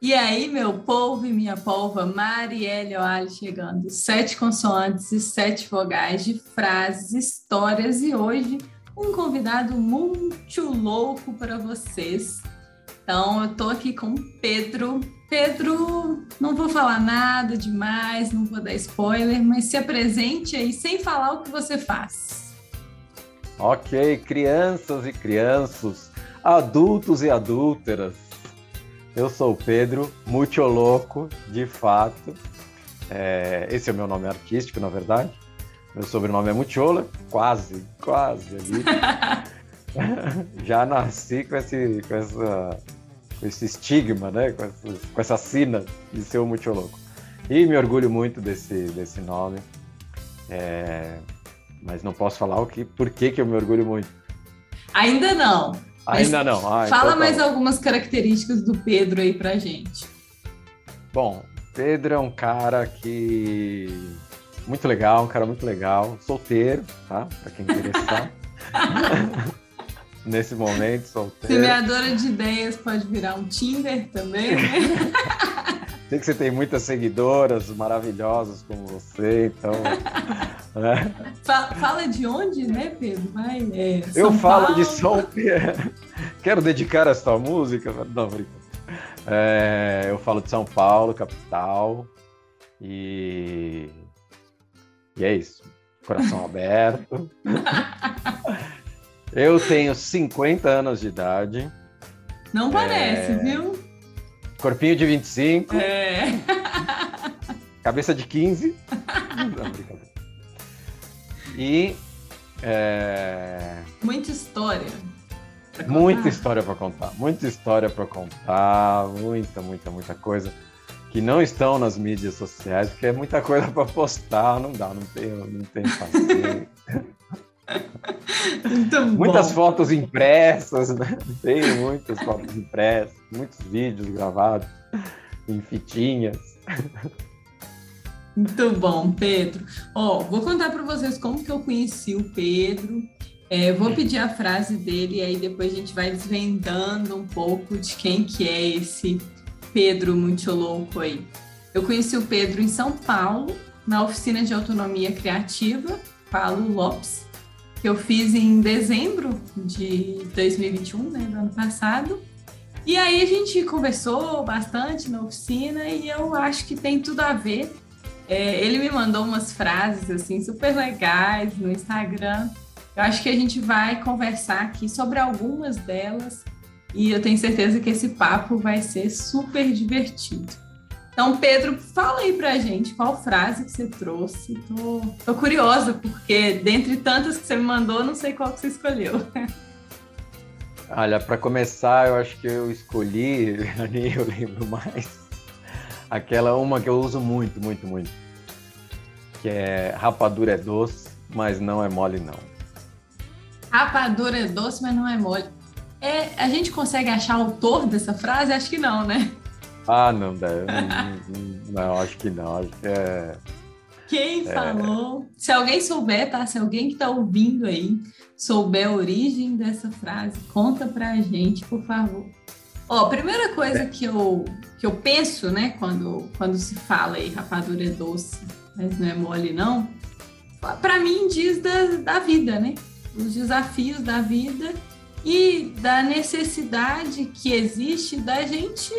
E aí, meu povo e minha polva, Marielle Oali chegando. Sete consoantes e sete vogais de frases, histórias e hoje um convidado muito louco para vocês. Então, eu tô aqui com o Pedro. Pedro, não vou falar nada demais, não vou dar spoiler, mas se apresente aí sem falar o que você faz. Ok, crianças e crianças, adultos e adúlteras eu sou o Pedro, muito louco, de fato. É, esse é o meu nome artístico, na verdade. Meu sobrenome é Muchola, quase, quase ali. Já nasci com esse, com essa, com esse estigma, né? Com essa, com essa sina de ser o Mucholoco. E me orgulho muito desse, desse nome. É, mas não posso falar o que, por que, que eu me orgulho muito. Ainda não. Ainda não. Ah, então fala então mais algumas características do Pedro aí pra gente. Bom, Pedro é um cara que. Muito legal, um cara muito legal. Solteiro, tá? Pra quem interessar. Nesse momento, solteiro. Semeadora de ideias pode virar um Tinder também, né? Sei que você tem muitas seguidoras maravilhosas como você, então. né? Fala de onde, né, Pedro? Vai, é, Eu falo Paulo. de São Paulo. Quero dedicar esta música. Não, brincadeira. É, eu falo de São Paulo, capital. E. E é isso. Coração aberto. eu tenho 50 anos de idade. Não parece, é... viu? Corpinho de 25. É. Cabeça de 15. Não, brincadeira. E. É... Muita história. Muita história para contar. Muita história para contar. Muita, muita, muita coisa que não estão nas mídias sociais, porque é muita coisa para postar. Não dá, não tem, não tem paciência. Muitas fotos impressas, né? Tem muitas fotos impressas, muitos vídeos gravados em fitinhas. Muito bom, Pedro. Ó, vou contar para vocês como que eu conheci o Pedro. É, vou pedir a frase dele e aí depois a gente vai desvendando um pouco de quem que é esse Pedro muito louco aí. Eu conheci o Pedro em São Paulo, na oficina de autonomia criativa, Paulo Lopes que eu fiz em dezembro de 2021, né, do ano passado. E aí a gente conversou bastante na oficina e eu acho que tem tudo a ver. É, ele me mandou umas frases assim super legais no Instagram. Eu acho que a gente vai conversar aqui sobre algumas delas e eu tenho certeza que esse papo vai ser super divertido. Então, Pedro, fala aí pra gente qual frase que você trouxe. Tô, tô curiosa, porque dentre tantas que você me mandou, não sei qual que você escolheu. Olha, para começar, eu acho que eu escolhi, nem eu lembro mais, aquela uma que eu uso muito, muito, muito, que é rapadura é doce, mas não é mole não. Rapadura é doce, mas não é mole. É, a gente consegue achar o autor dessa frase? Acho que não, né? Ah, não deve. não, não, acho que não. Acho que é. Quem é... falou? Se alguém souber, tá? Se alguém que tá ouvindo aí souber a origem dessa frase, conta pra gente, por favor. Ó, a primeira coisa que eu, que eu penso, né, quando, quando se fala aí rapadura é doce, mas não é mole, não, para mim diz da, da vida, né? Os desafios da vida e da necessidade que existe da gente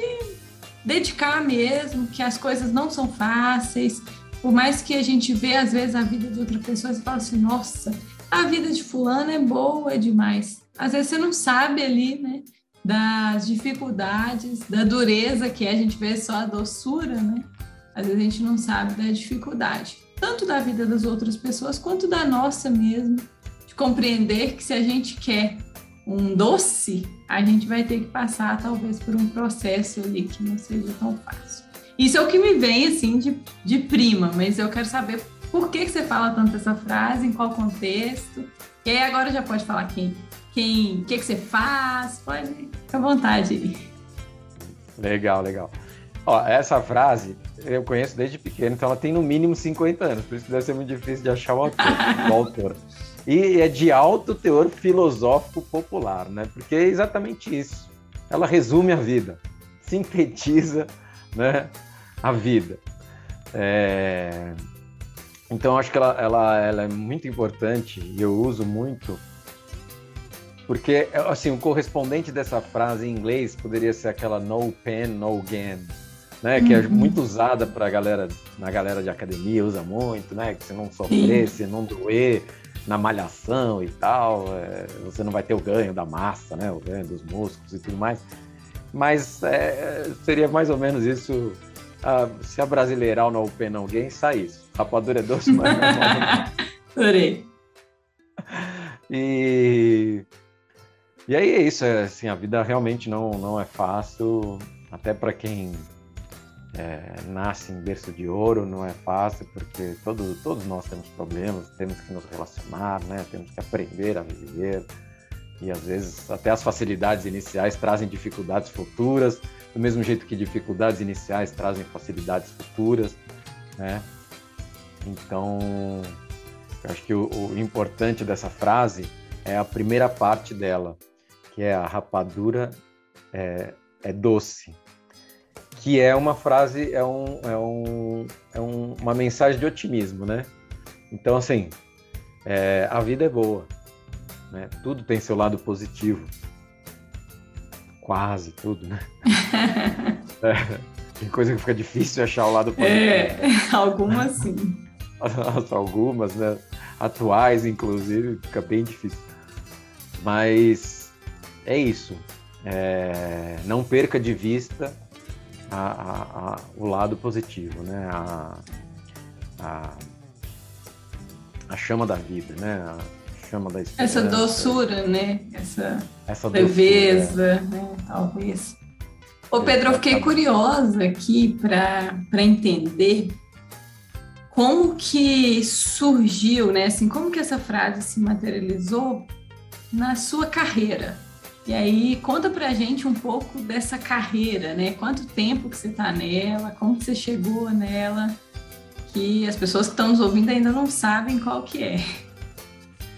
dedicar mesmo, que as coisas não são fáceis, por mais que a gente vê às vezes a vida de outra pessoa e fala assim, nossa, a vida de fulano é boa demais. Às vezes você não sabe ali, né, das dificuldades, da dureza que é, a gente vê só a doçura, né? Às vezes a gente não sabe da dificuldade, tanto da vida das outras pessoas quanto da nossa mesmo, de compreender que se a gente quer um doce, a gente vai ter que passar talvez por um processo ali que não seja tão fácil. Isso é o que me vem assim de, de prima, mas eu quero saber por que, que você fala tanto essa frase, em qual contexto. E aí agora já pode falar quem, quem, o que, que você faz, pode ficar à vontade aí. Legal, legal. Ó, essa frase eu conheço desde pequeno, então ela tem no mínimo 50 anos, por isso que deve ser muito difícil de achar o autor, o autor. E é de alto teor filosófico popular, né? Porque é exatamente isso. Ela resume a vida. sintetiza né, a vida. É... Então, acho que ela, ela, ela é muito importante e eu uso muito porque, assim, o correspondente dessa frase em inglês poderia ser aquela no pen, no gain, né? Que é uhum. muito usada para galera, na galera de academia, usa muito, né? Que se não sofrer, se não doer na malhação e tal, é, você não vai ter o ganho da massa, né? O ganho dos músculos e tudo mais. Mas é, seria mais ou menos isso. Se a brasileirar o no pen, no gain, sai isso. Rapadura é doce, mas é Adorei. E e aí é isso, é, assim, a vida realmente não, não é fácil, até para quem é, nasce em berço de ouro não é fácil, porque todo, todos nós temos problemas, temos que nos relacionar, né? temos que aprender a viver, e às vezes até as facilidades iniciais trazem dificuldades futuras, do mesmo jeito que dificuldades iniciais trazem facilidades futuras, né? Então, eu acho que o, o importante dessa frase é a primeira parte dela, que é a rapadura é, é doce, que é uma frase, é, um, é, um, é um, uma mensagem de otimismo, né? Então, assim, é, a vida é boa, né? Tudo tem seu lado positivo. Quase tudo, né? é, tem coisa que fica difícil achar o lado positivo. É, algumas sim. algumas, né? Atuais, inclusive, fica bem difícil. Mas é isso. É, não perca de vista a, a, a, o lado positivo, né? A, chama da vida, né? A chama da esperança. Essa doçura, né? Essa, Essa leveza, doçura, né? Talvez. Ô Pedro, eu fiquei curiosa aqui para entender como que surgiu, né? Assim, como que essa frase se materializou na sua carreira? E aí, conta pra gente um pouco dessa carreira, né? Quanto tempo que você tá nela, como que você chegou nela, que as pessoas que estão nos ouvindo ainda não sabem qual que é.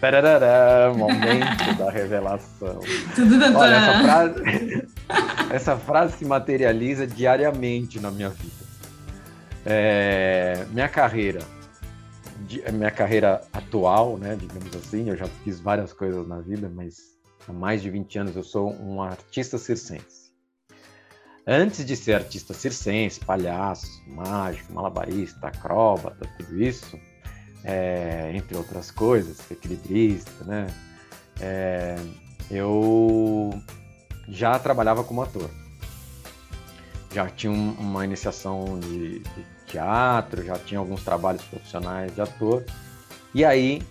Parará, momento da revelação. Tudo da Olha, essa frase, essa frase se materializa diariamente na minha vida. É, minha carreira, minha carreira atual, né, digamos assim, eu já fiz várias coisas na vida, mas há mais de 20 anos eu sou um artista circense. Antes de ser artista circense, palhaço, mágico, malabarista, acróbata, tudo isso, é, entre outras coisas, equilibrista, né? É, eu já trabalhava como ator. Já tinha um, uma iniciação de, de teatro, já tinha alguns trabalhos profissionais de ator. E aí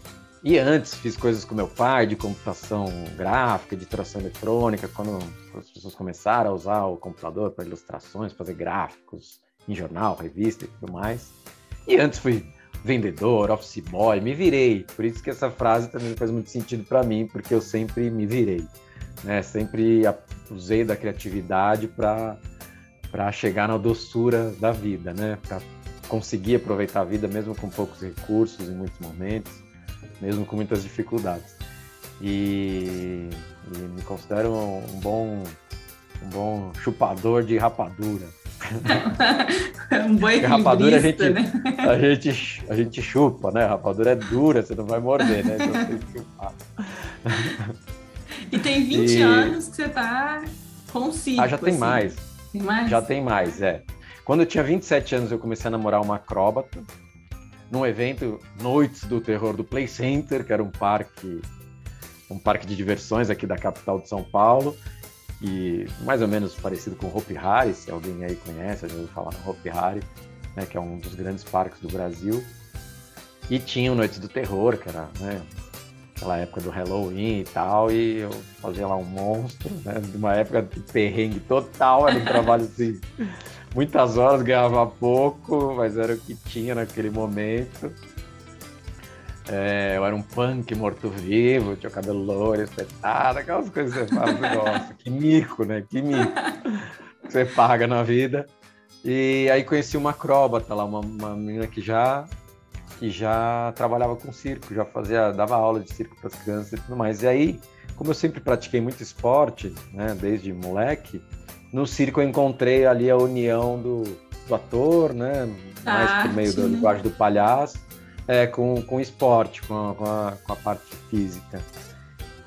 e antes fiz coisas com meu pai, de computação gráfica, de tração eletrônica, quando as pessoas começaram a usar o computador para ilustrações, fazer gráficos em jornal, revista e tudo mais. E antes fui vendedor, office boy, me virei. Por isso que essa frase também faz muito sentido para mim, porque eu sempre me virei. Né? Sempre usei da criatividade para para chegar na doçura da vida, né? Para conseguir aproveitar a vida mesmo com poucos recursos em muitos momentos mesmo com muitas dificuldades. E, e me considero um bom, um bom chupador de rapadura. um bom rapadura a gente, né? a, gente, a gente chupa, né? A rapadura é dura, você não vai morder, né? Então tem que chupar. E tem 20 e... anos que você está com circo. Ah, já tem assim. mais. Tem mais? Já tem mais, é. Quando eu tinha 27 anos, eu comecei a namorar uma acróbata num evento Noites do Terror do Play Center, que era um parque um parque de diversões aqui da capital de São Paulo, e mais ou menos parecido com o Hopi Hari, se alguém aí conhece, já ouviu falar no Hopi Hari, né, que é um dos grandes parques do Brasil. E tinha o Noites do Terror, que era né, aquela época do Halloween e tal, e eu fazia lá um monstro, né, de uma época de perrengue total, era um trabalho assim muitas horas, ganhava pouco, mas era o que tinha naquele momento. É, eu era um punk morto-vivo, tinha o cabelo loiro, espetado, aquelas coisas que você fala, nossa, que mico, né? Que mico que você paga na vida. E aí conheci uma acróbata lá, uma, uma menina que já que já trabalhava com circo, já fazia, dava aula de circo para as crianças e tudo mais. E aí, como eu sempre pratiquei muito esporte, né, desde moleque, no circo eu encontrei ali a união do, do ator, né? Mais por meio da né? linguagem do palhaço, é, com, com o esporte, com a, com, a, com a parte física.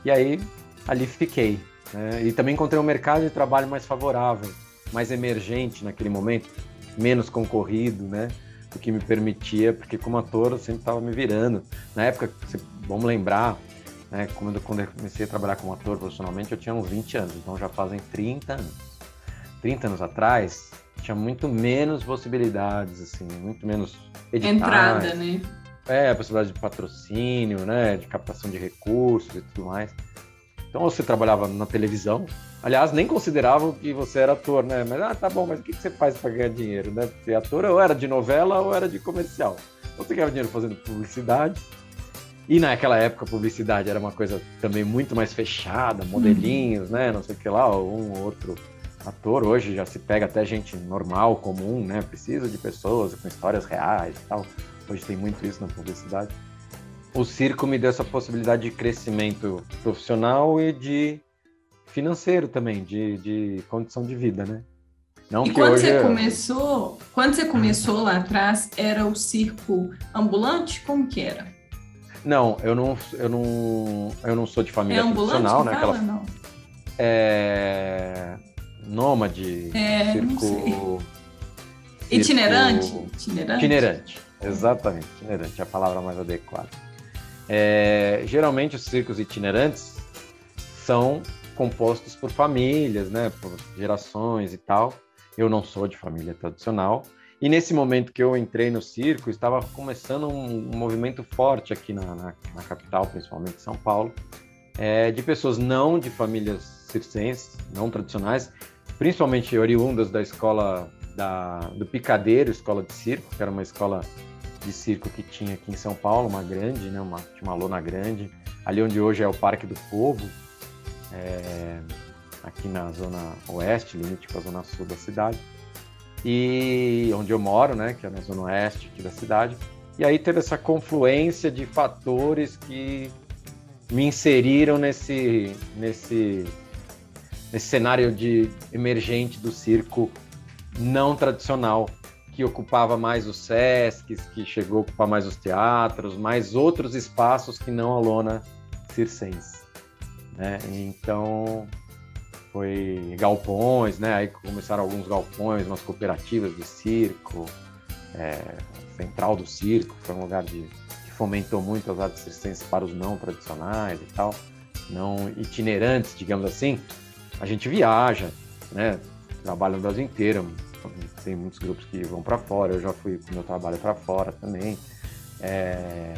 E aí, ali fiquei. Né? E também encontrei um mercado de trabalho mais favorável, mais emergente naquele momento, menos concorrido, né? O que me permitia, porque como ator eu sempre estava me virando. Na época, vamos lembrar, né, quando, quando eu comecei a trabalhar como ator profissionalmente, eu tinha uns 20 anos, então já fazem 30 anos. 30 anos atrás, tinha muito menos possibilidades, assim, muito menos editais. Entrada, né? É, a possibilidade de patrocínio, né, de captação de recursos e tudo mais. Então você trabalhava na televisão, aliás, nem consideravam que você era ator, né? Mas, ah, tá bom, mas o que você faz para ganhar dinheiro, né? Porque ator ou era de novela ou era de comercial. Então você ganhava dinheiro fazendo publicidade. E naquela época a publicidade era uma coisa também muito mais fechada, modelinhos, uhum. né? Não sei o que lá, um ou outro ator. Hoje já se pega até gente normal, comum, né? Precisa de pessoas com histórias reais e tal. Hoje tem muito isso na publicidade o circo me deu essa possibilidade de crescimento profissional e de financeiro também, de, de condição de vida, né? Não e quando você começou, quando você começou lá atrás, era o circo ambulante? Como que era? Não, eu não, eu não, eu não sou de família é profissional, né? Fala, Aquela... não? É nômade, é, circo, itinerante, itinerante, itinerante, exatamente, itinerante, é a palavra mais adequada. É, geralmente os circos itinerantes são compostos por famílias, né, por gerações e tal. Eu não sou de família tradicional. E nesse momento que eu entrei no circo, estava começando um, um movimento forte aqui na, na, na, capital, principalmente São Paulo, é, de pessoas não de famílias circenses, não tradicionais, principalmente oriundas da escola da, do Picadeiro, escola de circo, que era uma escola de circo que tinha aqui em São Paulo, uma grande, né, uma, tinha uma lona grande, ali onde hoje é o Parque do Povo, é, aqui na zona oeste, limite com a zona sul da cidade, e onde eu moro, né, que é na zona oeste aqui da cidade. E aí teve essa confluência de fatores que me inseriram nesse, nesse, nesse cenário de emergente do circo não tradicional, que ocupava mais os SESCs, que chegou a ocupar mais os teatros, mais outros espaços que não a lona circense. Né? Então, foi galpões, né? Aí começaram alguns galpões, umas cooperativas de circo, é, Central do Circo, foi um lugar de, que fomentou muito as artes circenses para os não tradicionais e tal, não itinerantes, digamos assim. A gente viaja, né? Trabalha no Brasil inteiro, tem muitos grupos que vão para fora, eu já fui com meu trabalho para fora também. É...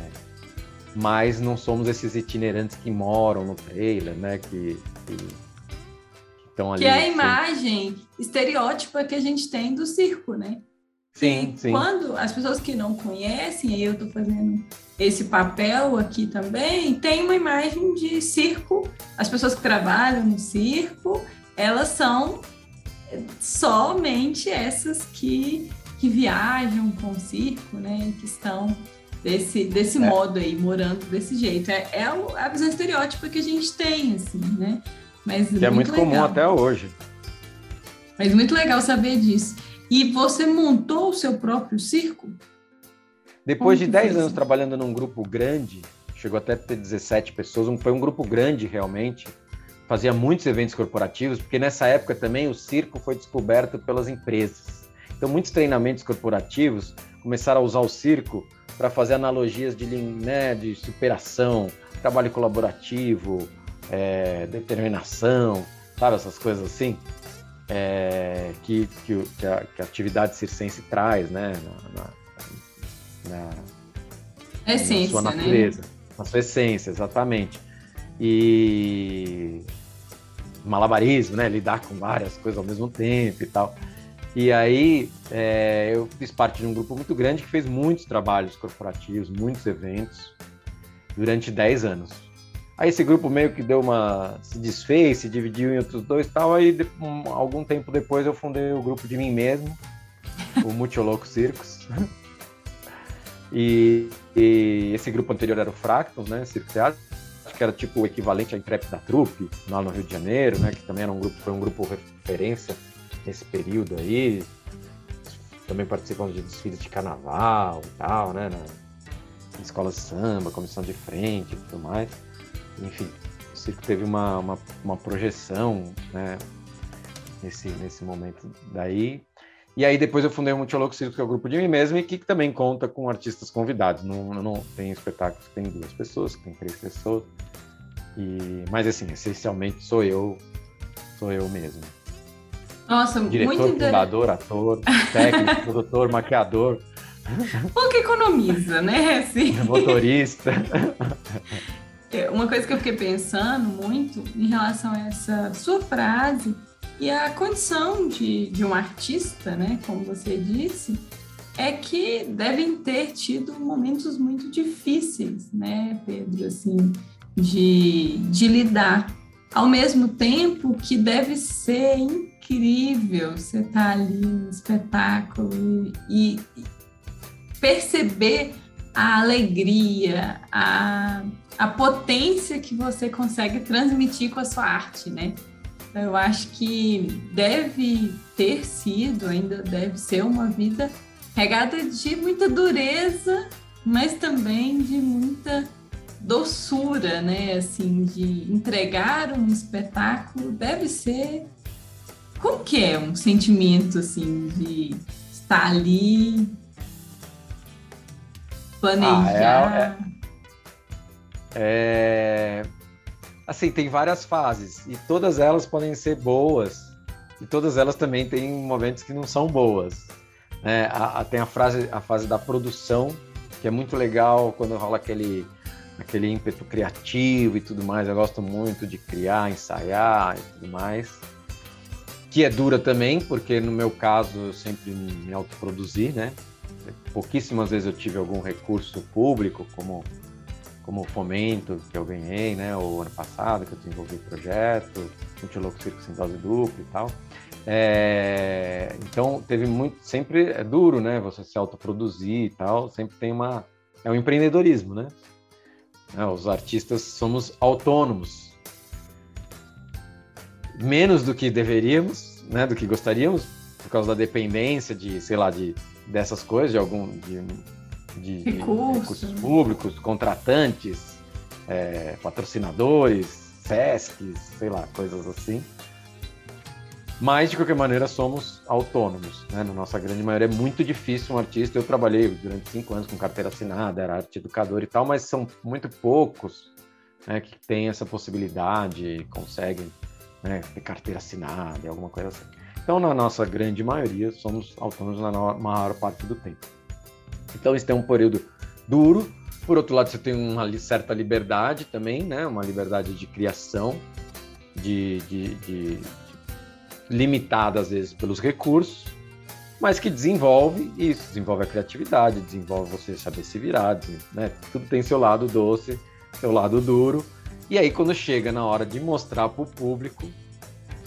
Mas não somos esses itinerantes que moram no trailer, né? Que, que, que estão ali. Que é a imagem estereótipa que a gente tem do circo, né? Sim, sim. Quando as pessoas que não conhecem, aí eu estou fazendo esse papel aqui também, tem uma imagem de circo. As pessoas que trabalham no circo, elas são somente essas que, que viajam com o circo, né? Que estão desse, desse é. modo aí, morando desse jeito. É, é a visão estereótipa que a gente tem, assim, né? Mas que é muito legal. comum até hoje. Mas muito legal saber disso. E você montou o seu próprio circo? Depois Como de 10 anos trabalhando num grupo grande, chegou até a ter 17 pessoas, foi um grupo grande realmente, fazia muitos eventos corporativos, porque nessa época também o circo foi descoberto pelas empresas. Então, muitos treinamentos corporativos começaram a usar o circo para fazer analogias de, né, de superação, trabalho colaborativo, é, determinação, sabe, essas coisas assim, é, que, que, que, a, que, a, atividade circense traz, né, na, na, na, essência, na sua natureza, né? na sua essência, exatamente e malabarismo, né? Lidar com várias coisas ao mesmo tempo e tal. E aí é, eu fiz parte de um grupo muito grande que fez muitos trabalhos corporativos, muitos eventos durante 10 anos. Aí esse grupo meio que deu uma se desfez, se dividiu em outros dois, tal. Aí um, algum tempo depois eu fundei o grupo de mim mesmo, o Multioloco Circos. e, e, esse grupo anterior era o Fractals, né, Circo Teatro que era tipo o equivalente à Intrépida Trupe, lá no Rio de Janeiro, né, que também era um grupo, foi um grupo referência nesse período aí. Também participamos de desfiles de carnaval e tal, né? Na escola de samba, comissão de frente e tudo mais. Enfim, o circo teve uma, uma, uma projeção, né? Nesse, nesse momento daí. E aí depois eu fundei o Multiloco Circo, que é o grupo de mim mesmo, e que também conta com artistas convidados. Não, não tem espetáculos que tem duas pessoas, que tem três pessoas. E, mas assim, essencialmente sou eu, sou eu mesmo. Nossa, Diretor, muito fundador, ator, técnico, produtor, maquiador. Pouco economiza, né? Assim. Motorista. É, uma coisa que eu fiquei pensando muito em relação a essa sua frase e a condição de, de um artista, né? Como você disse, é que devem ter tido momentos muito difíceis, né, Pedro? Assim, de, de lidar. Ao mesmo tempo que deve ser incrível você estar tá ali no espetáculo e, e perceber a alegria, a, a potência que você consegue transmitir com a sua arte, né? Então, eu acho que deve ter sido, ainda deve ser uma vida regada de muita dureza, mas também de muita doçura, né? Assim, de entregar um espetáculo deve ser. Como que é um sentimento assim de estar ali, planejar? Ah, é, é, é, assim, tem várias fases e todas elas podem ser boas e todas elas também têm momentos que não são boas. Né? A, a, tem a, frase, a fase da produção, que é muito legal quando rola aquele aquele ímpeto criativo e tudo mais. Eu gosto muito de criar, ensaiar e tudo mais. Que é dura também, porque no meu caso eu sempre me autoproduzi, né? Pouquíssimas vezes eu tive algum recurso público, como como fomento que eu ganhei, né? O ano passado que eu desenvolvi o projeto, Multiloco Circo Sem Dose Dupla e tal. É, então teve muito, sempre é duro, né? Você se autoproduzir e tal, sempre tem uma é um empreendedorismo, né? Né? Os artistas somos autônomos. Menos do que deveríamos, né? do que gostaríamos, por causa da dependência de, sei lá, de, dessas coisas, de algum. de, de, Recurso. recursos públicos, contratantes, é, patrocinadores, SESCs, sei lá, coisas assim. Mas, de qualquer maneira, somos autônomos. Né? Na nossa grande maioria é muito difícil um artista. Eu trabalhei durante cinco anos com carteira assinada, era arte educador e tal, mas são muito poucos né, que têm essa possibilidade, conseguem né, ter carteira assinada alguma coisa assim. Então, na nossa grande maioria, somos autônomos na maior parte do tempo. Então, isso tem um período duro. Por outro lado, você tem uma certa liberdade também, né? uma liberdade de criação, de, de, de limitada às vezes pelos recursos, mas que desenvolve isso, desenvolve a criatividade, desenvolve você saber se virar, né? Tudo tem seu lado doce, seu lado duro. E aí quando chega na hora de mostrar para o público,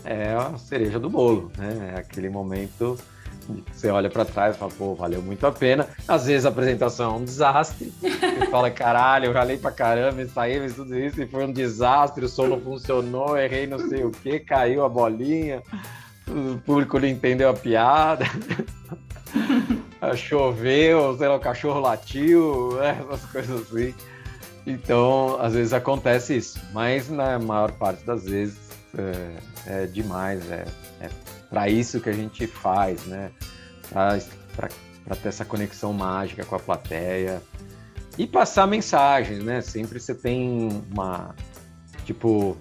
é a cereja do bolo, né? É aquele momento você olha para trás e fala, pô, valeu muito a pena. Às vezes a apresentação é um desastre. Você fala, caralho, eu ralei pra caramba, saí, fiz tudo isso e foi um desastre, o som não funcionou, errei não sei o que, caiu a bolinha, o público não entendeu a piada. Choveu, sei lá, o cachorro latiu, né, essas coisas assim. Então, às vezes acontece isso, mas na maior parte das vezes é, é demais, é, é para isso que a gente faz, né? Para ter essa conexão mágica com a plateia e passar mensagens, né? Sempre você tem uma tipo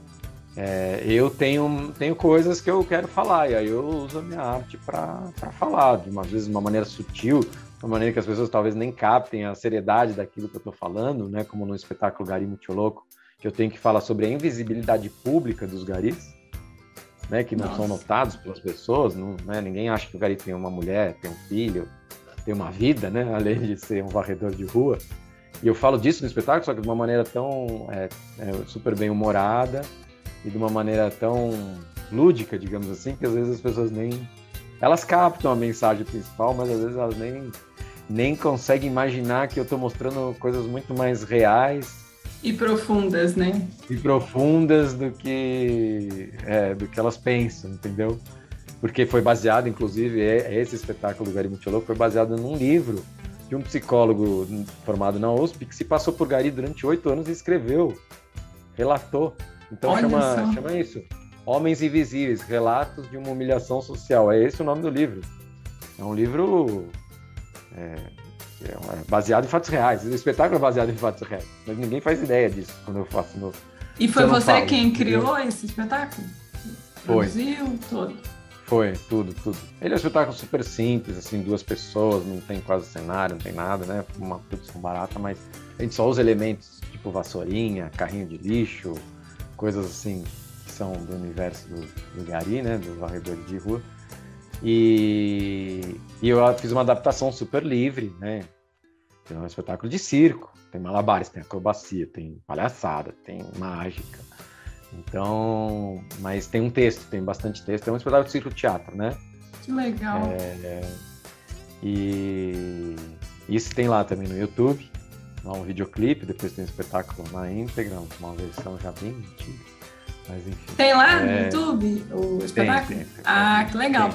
é, eu tenho, tenho coisas que eu quero falar, e aí eu uso a minha arte para falar, de uma vez de uma maneira sutil, de uma maneira que as pessoas talvez nem captem a seriedade daquilo que eu estou falando, né? Como no espetáculo Gari Muito Louco, que eu tenho que falar sobre a invisibilidade pública dos garis né, que não Nossa. são notados pelas pessoas, não, né, ninguém acha que o gari tem uma mulher, tem um filho, tem uma vida, né, além de ser um varredor de rua. E eu falo disso no espetáculo, só que de uma maneira tão é, é, super bem humorada e de uma maneira tão lúdica, digamos assim, que às vezes as pessoas nem elas captam a mensagem principal, mas às vezes elas nem nem conseguem imaginar que eu estou mostrando coisas muito mais reais e profundas, né? E profundas do que, é, do que elas pensam, entendeu? porque foi baseado, inclusive, esse espetáculo do Gari Muito Louco foi baseado num livro de um psicólogo formado na USP que se passou por Gari durante oito anos e escreveu, relatou. Então chama, chama isso, Homens Invisíveis, Relatos de uma Humilhação Social. É esse o nome do livro. É um livro é, é baseado em fatos reais. O espetáculo é baseado em fatos reais, mas ninguém faz ideia disso quando eu faço no. E foi você falo, quem criou esse espetáculo? Foi. Produziu todo. Foi, tudo, tudo. Ele é um espetáculo super simples, assim, duas pessoas, não tem quase cenário, não tem nada, né? Uma produção barata, mas a gente só usa elementos tipo vassourinha, carrinho de lixo, coisas assim que são do universo do, do Gari, né? Do varredor de rua. E, e eu fiz uma adaptação super livre, né? É um espetáculo de circo, tem malabares, tem acrobacia, tem palhaçada, tem mágica. Então, mas tem um texto, tem bastante texto. É um espetáculo de circo-teatro, né? Que legal. É, e isso tem lá também no YouTube, lá um videoclipe, depois tem um espetáculo na íntegra, uma versão já bem antiga. Mas enfim. Tem lá no é, YouTube o espetáculo? Tem, tem, ah, que legal.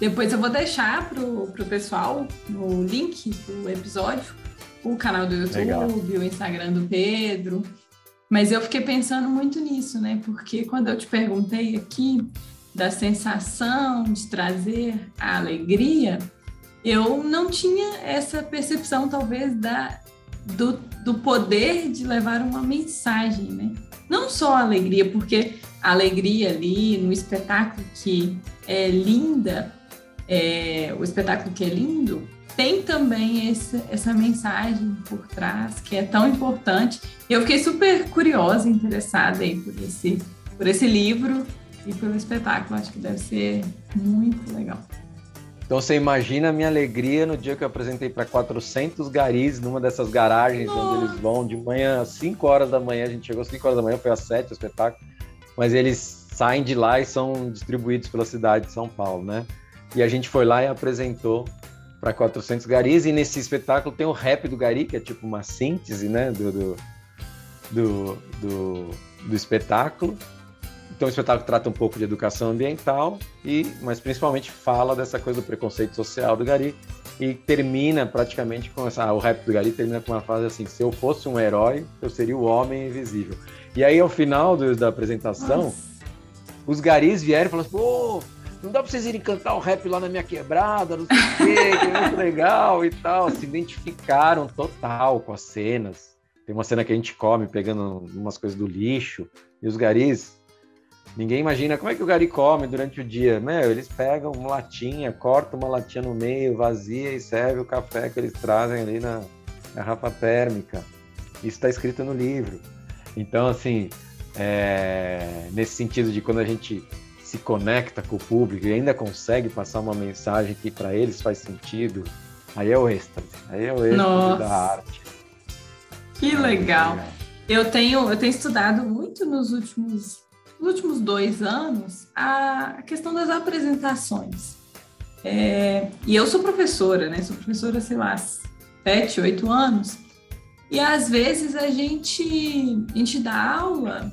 Depois eu vou deixar pro, pro pessoal no link do episódio o canal do YouTube, legal. o Instagram do Pedro. Mas eu fiquei pensando muito nisso, né? Porque quando eu te perguntei aqui da sensação de trazer a alegria, eu não tinha essa percepção, talvez, da, do, do poder de levar uma mensagem, né? Não só a alegria, porque a alegria ali no espetáculo que é linda, é, o espetáculo que é lindo, tem também esse, essa mensagem por trás que é tão importante. Eu fiquei super curiosa, interessada aí por esse, por esse livro e pelo espetáculo. Acho que deve ser muito legal. Então você imagina a minha alegria no dia que eu apresentei para 400 garis numa dessas garagens Nossa. onde eles vão de manhã às 5 horas da manhã. A gente chegou às 5 horas da manhã, foi às 7 o espetáculo. Mas eles saem de lá e são distribuídos pela cidade de São Paulo, né? E a gente foi lá e apresentou para 400 garis, e nesse espetáculo tem o rap do gari, que é tipo uma síntese, né, do, do, do, do, do espetáculo. Então o espetáculo trata um pouco de educação ambiental, e mas principalmente fala dessa coisa do preconceito social do gari, e termina praticamente com essa, o rap do Gari termina com uma frase assim: se eu fosse um herói, eu seria o homem invisível. E aí ao final do, da apresentação, Nossa. os garis vieram e falaram: assim, pô, não dá pra vocês irem cantar o rap lá na minha quebrada, não sei o quê, que é muito legal e tal. Se identificaram total com as cenas. Tem uma cena que a gente come pegando umas coisas do lixo, e os garis. Ninguém imagina como é que o gari come durante o dia. Meu, eles pegam uma latinha, cortam uma latinha no meio, vazia e serve o café que eles trazem ali na garrafa térmica. Isso está escrito no livro. Então, assim, é... nesse sentido de quando a gente se conecta com o público e ainda consegue passar uma mensagem que para eles faz sentido, aí é o êxtase. Aí é o êxtase Nossa. da arte. Que legal. Eu tenho, eu tenho estudado muito nos últimos, nos últimos dois anos a questão das apresentações. É, e eu sou professora, né? Sou professora, sei lá, sete, oito anos. E às vezes a gente, a gente dá aula,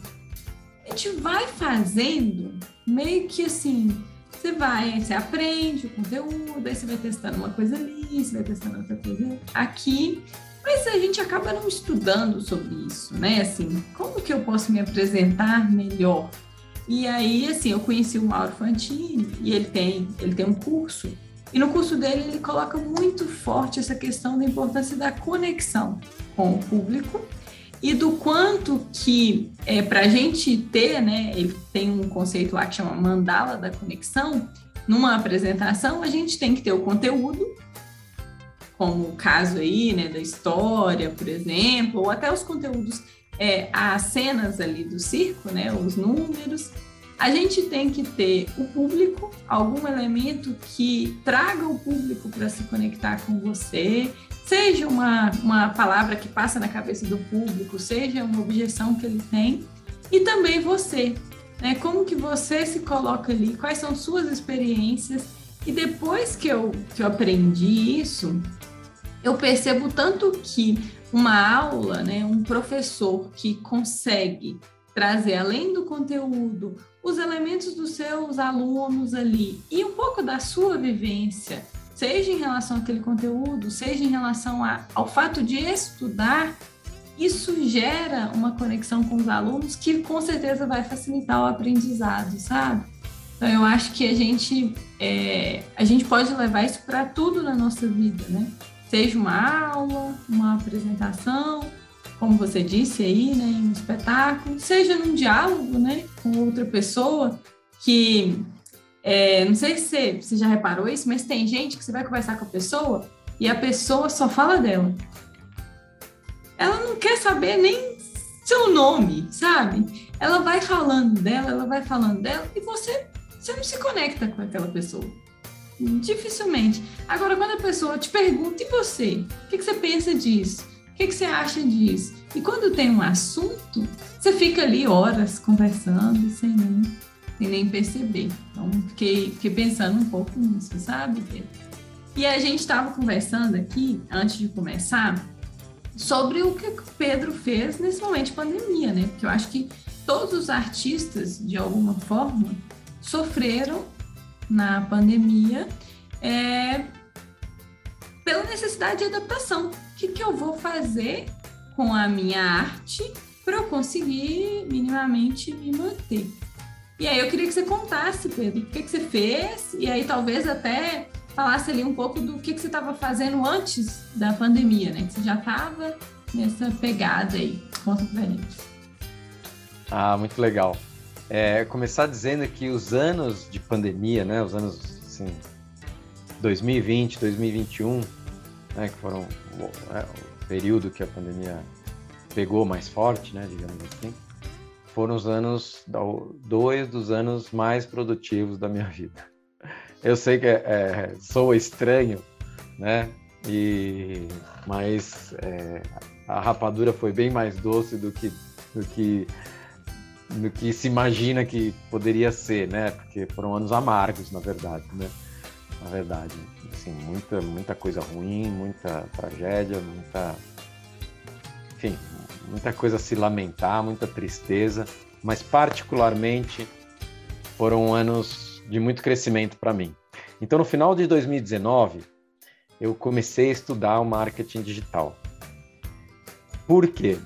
a gente vai fazendo meio que assim, você vai, você aprende o conteúdo, aí você vai testando uma coisa ali, você vai testando outra coisa aqui, mas a gente acaba não estudando sobre isso, né? Assim, como que eu posso me apresentar melhor? E aí, assim, eu conheci o Mauro Fantini e ele tem, ele tem um curso, e no curso dele ele coloca muito forte essa questão da importância da conexão com o público e do quanto que é, para a gente ter, né, ele tem um conceito lá que chama mandala da conexão, numa apresentação a gente tem que ter o conteúdo, como o caso aí, né, da história, por exemplo, ou até os conteúdos, é, as cenas ali do circo, né, os números, a gente tem que ter o público, algum elemento que traga o público para se conectar com você, seja uma, uma palavra que passa na cabeça do público, seja uma objeção que ele tem, e também você, né? Como que você se coloca ali, quais são suas experiências, e depois que eu, que eu aprendi isso, eu percebo tanto que uma aula, né, um professor que consegue trazer além do conteúdo os elementos dos seus alunos ali e um pouco da sua vivência, seja em relação àquele conteúdo, seja em relação a, ao fato de estudar, isso gera uma conexão com os alunos que com certeza vai facilitar o aprendizado, sabe? Então eu acho que a gente é, a gente pode levar isso para tudo na nossa vida, né? Seja uma aula, uma apresentação, como você disse aí, né, em um espetáculo, seja num diálogo, né, com outra pessoa que é, não sei se você, você já reparou isso, mas tem gente que você vai conversar com a pessoa e a pessoa só fala dela. Ela não quer saber nem seu nome, sabe? Ela vai falando dela, ela vai falando dela e você, você não se conecta com aquela pessoa. Dificilmente. Agora, quando a pessoa te pergunta, e você? O que, que você pensa disso? Que, que você acha disso? E quando tem um assunto, você fica ali horas conversando sem nem, sem nem perceber. Então, fiquei, fiquei pensando um pouco nisso, sabe? E a gente estava conversando aqui, antes de começar, sobre o que o Pedro fez nesse momento de pandemia, né? Porque eu acho que todos os artistas, de alguma forma, sofreram na pandemia é, pela necessidade de adaptação que, que eu vou fazer com a minha arte para eu conseguir minimamente me manter. E aí eu queria que você contasse, Pedro, o que, que você fez, e aí talvez até falasse ali um pouco do que, que você estava fazendo antes da pandemia, né? Que você já estava nessa pegada aí. Conta pra gente. Ah, muito legal. É, começar dizendo que os anos de pandemia, né? Os anos, assim, 2020, 2021, né, que foram é, o período que a pandemia pegou mais forte, né, digamos assim, foram os anos, dois dos anos mais produtivos da minha vida. Eu sei que é, é, soa estranho, né, e, mas é, a rapadura foi bem mais doce do que, do que do que se imagina que poderia ser, né? Porque foram anos amargos, na verdade, né? Na verdade assim, muita, muita coisa ruim, muita tragédia, muita. Enfim, muita coisa a se lamentar, muita tristeza, mas particularmente foram anos de muito crescimento para mim. Então, no final de 2019, eu comecei a estudar o marketing digital. Por quê?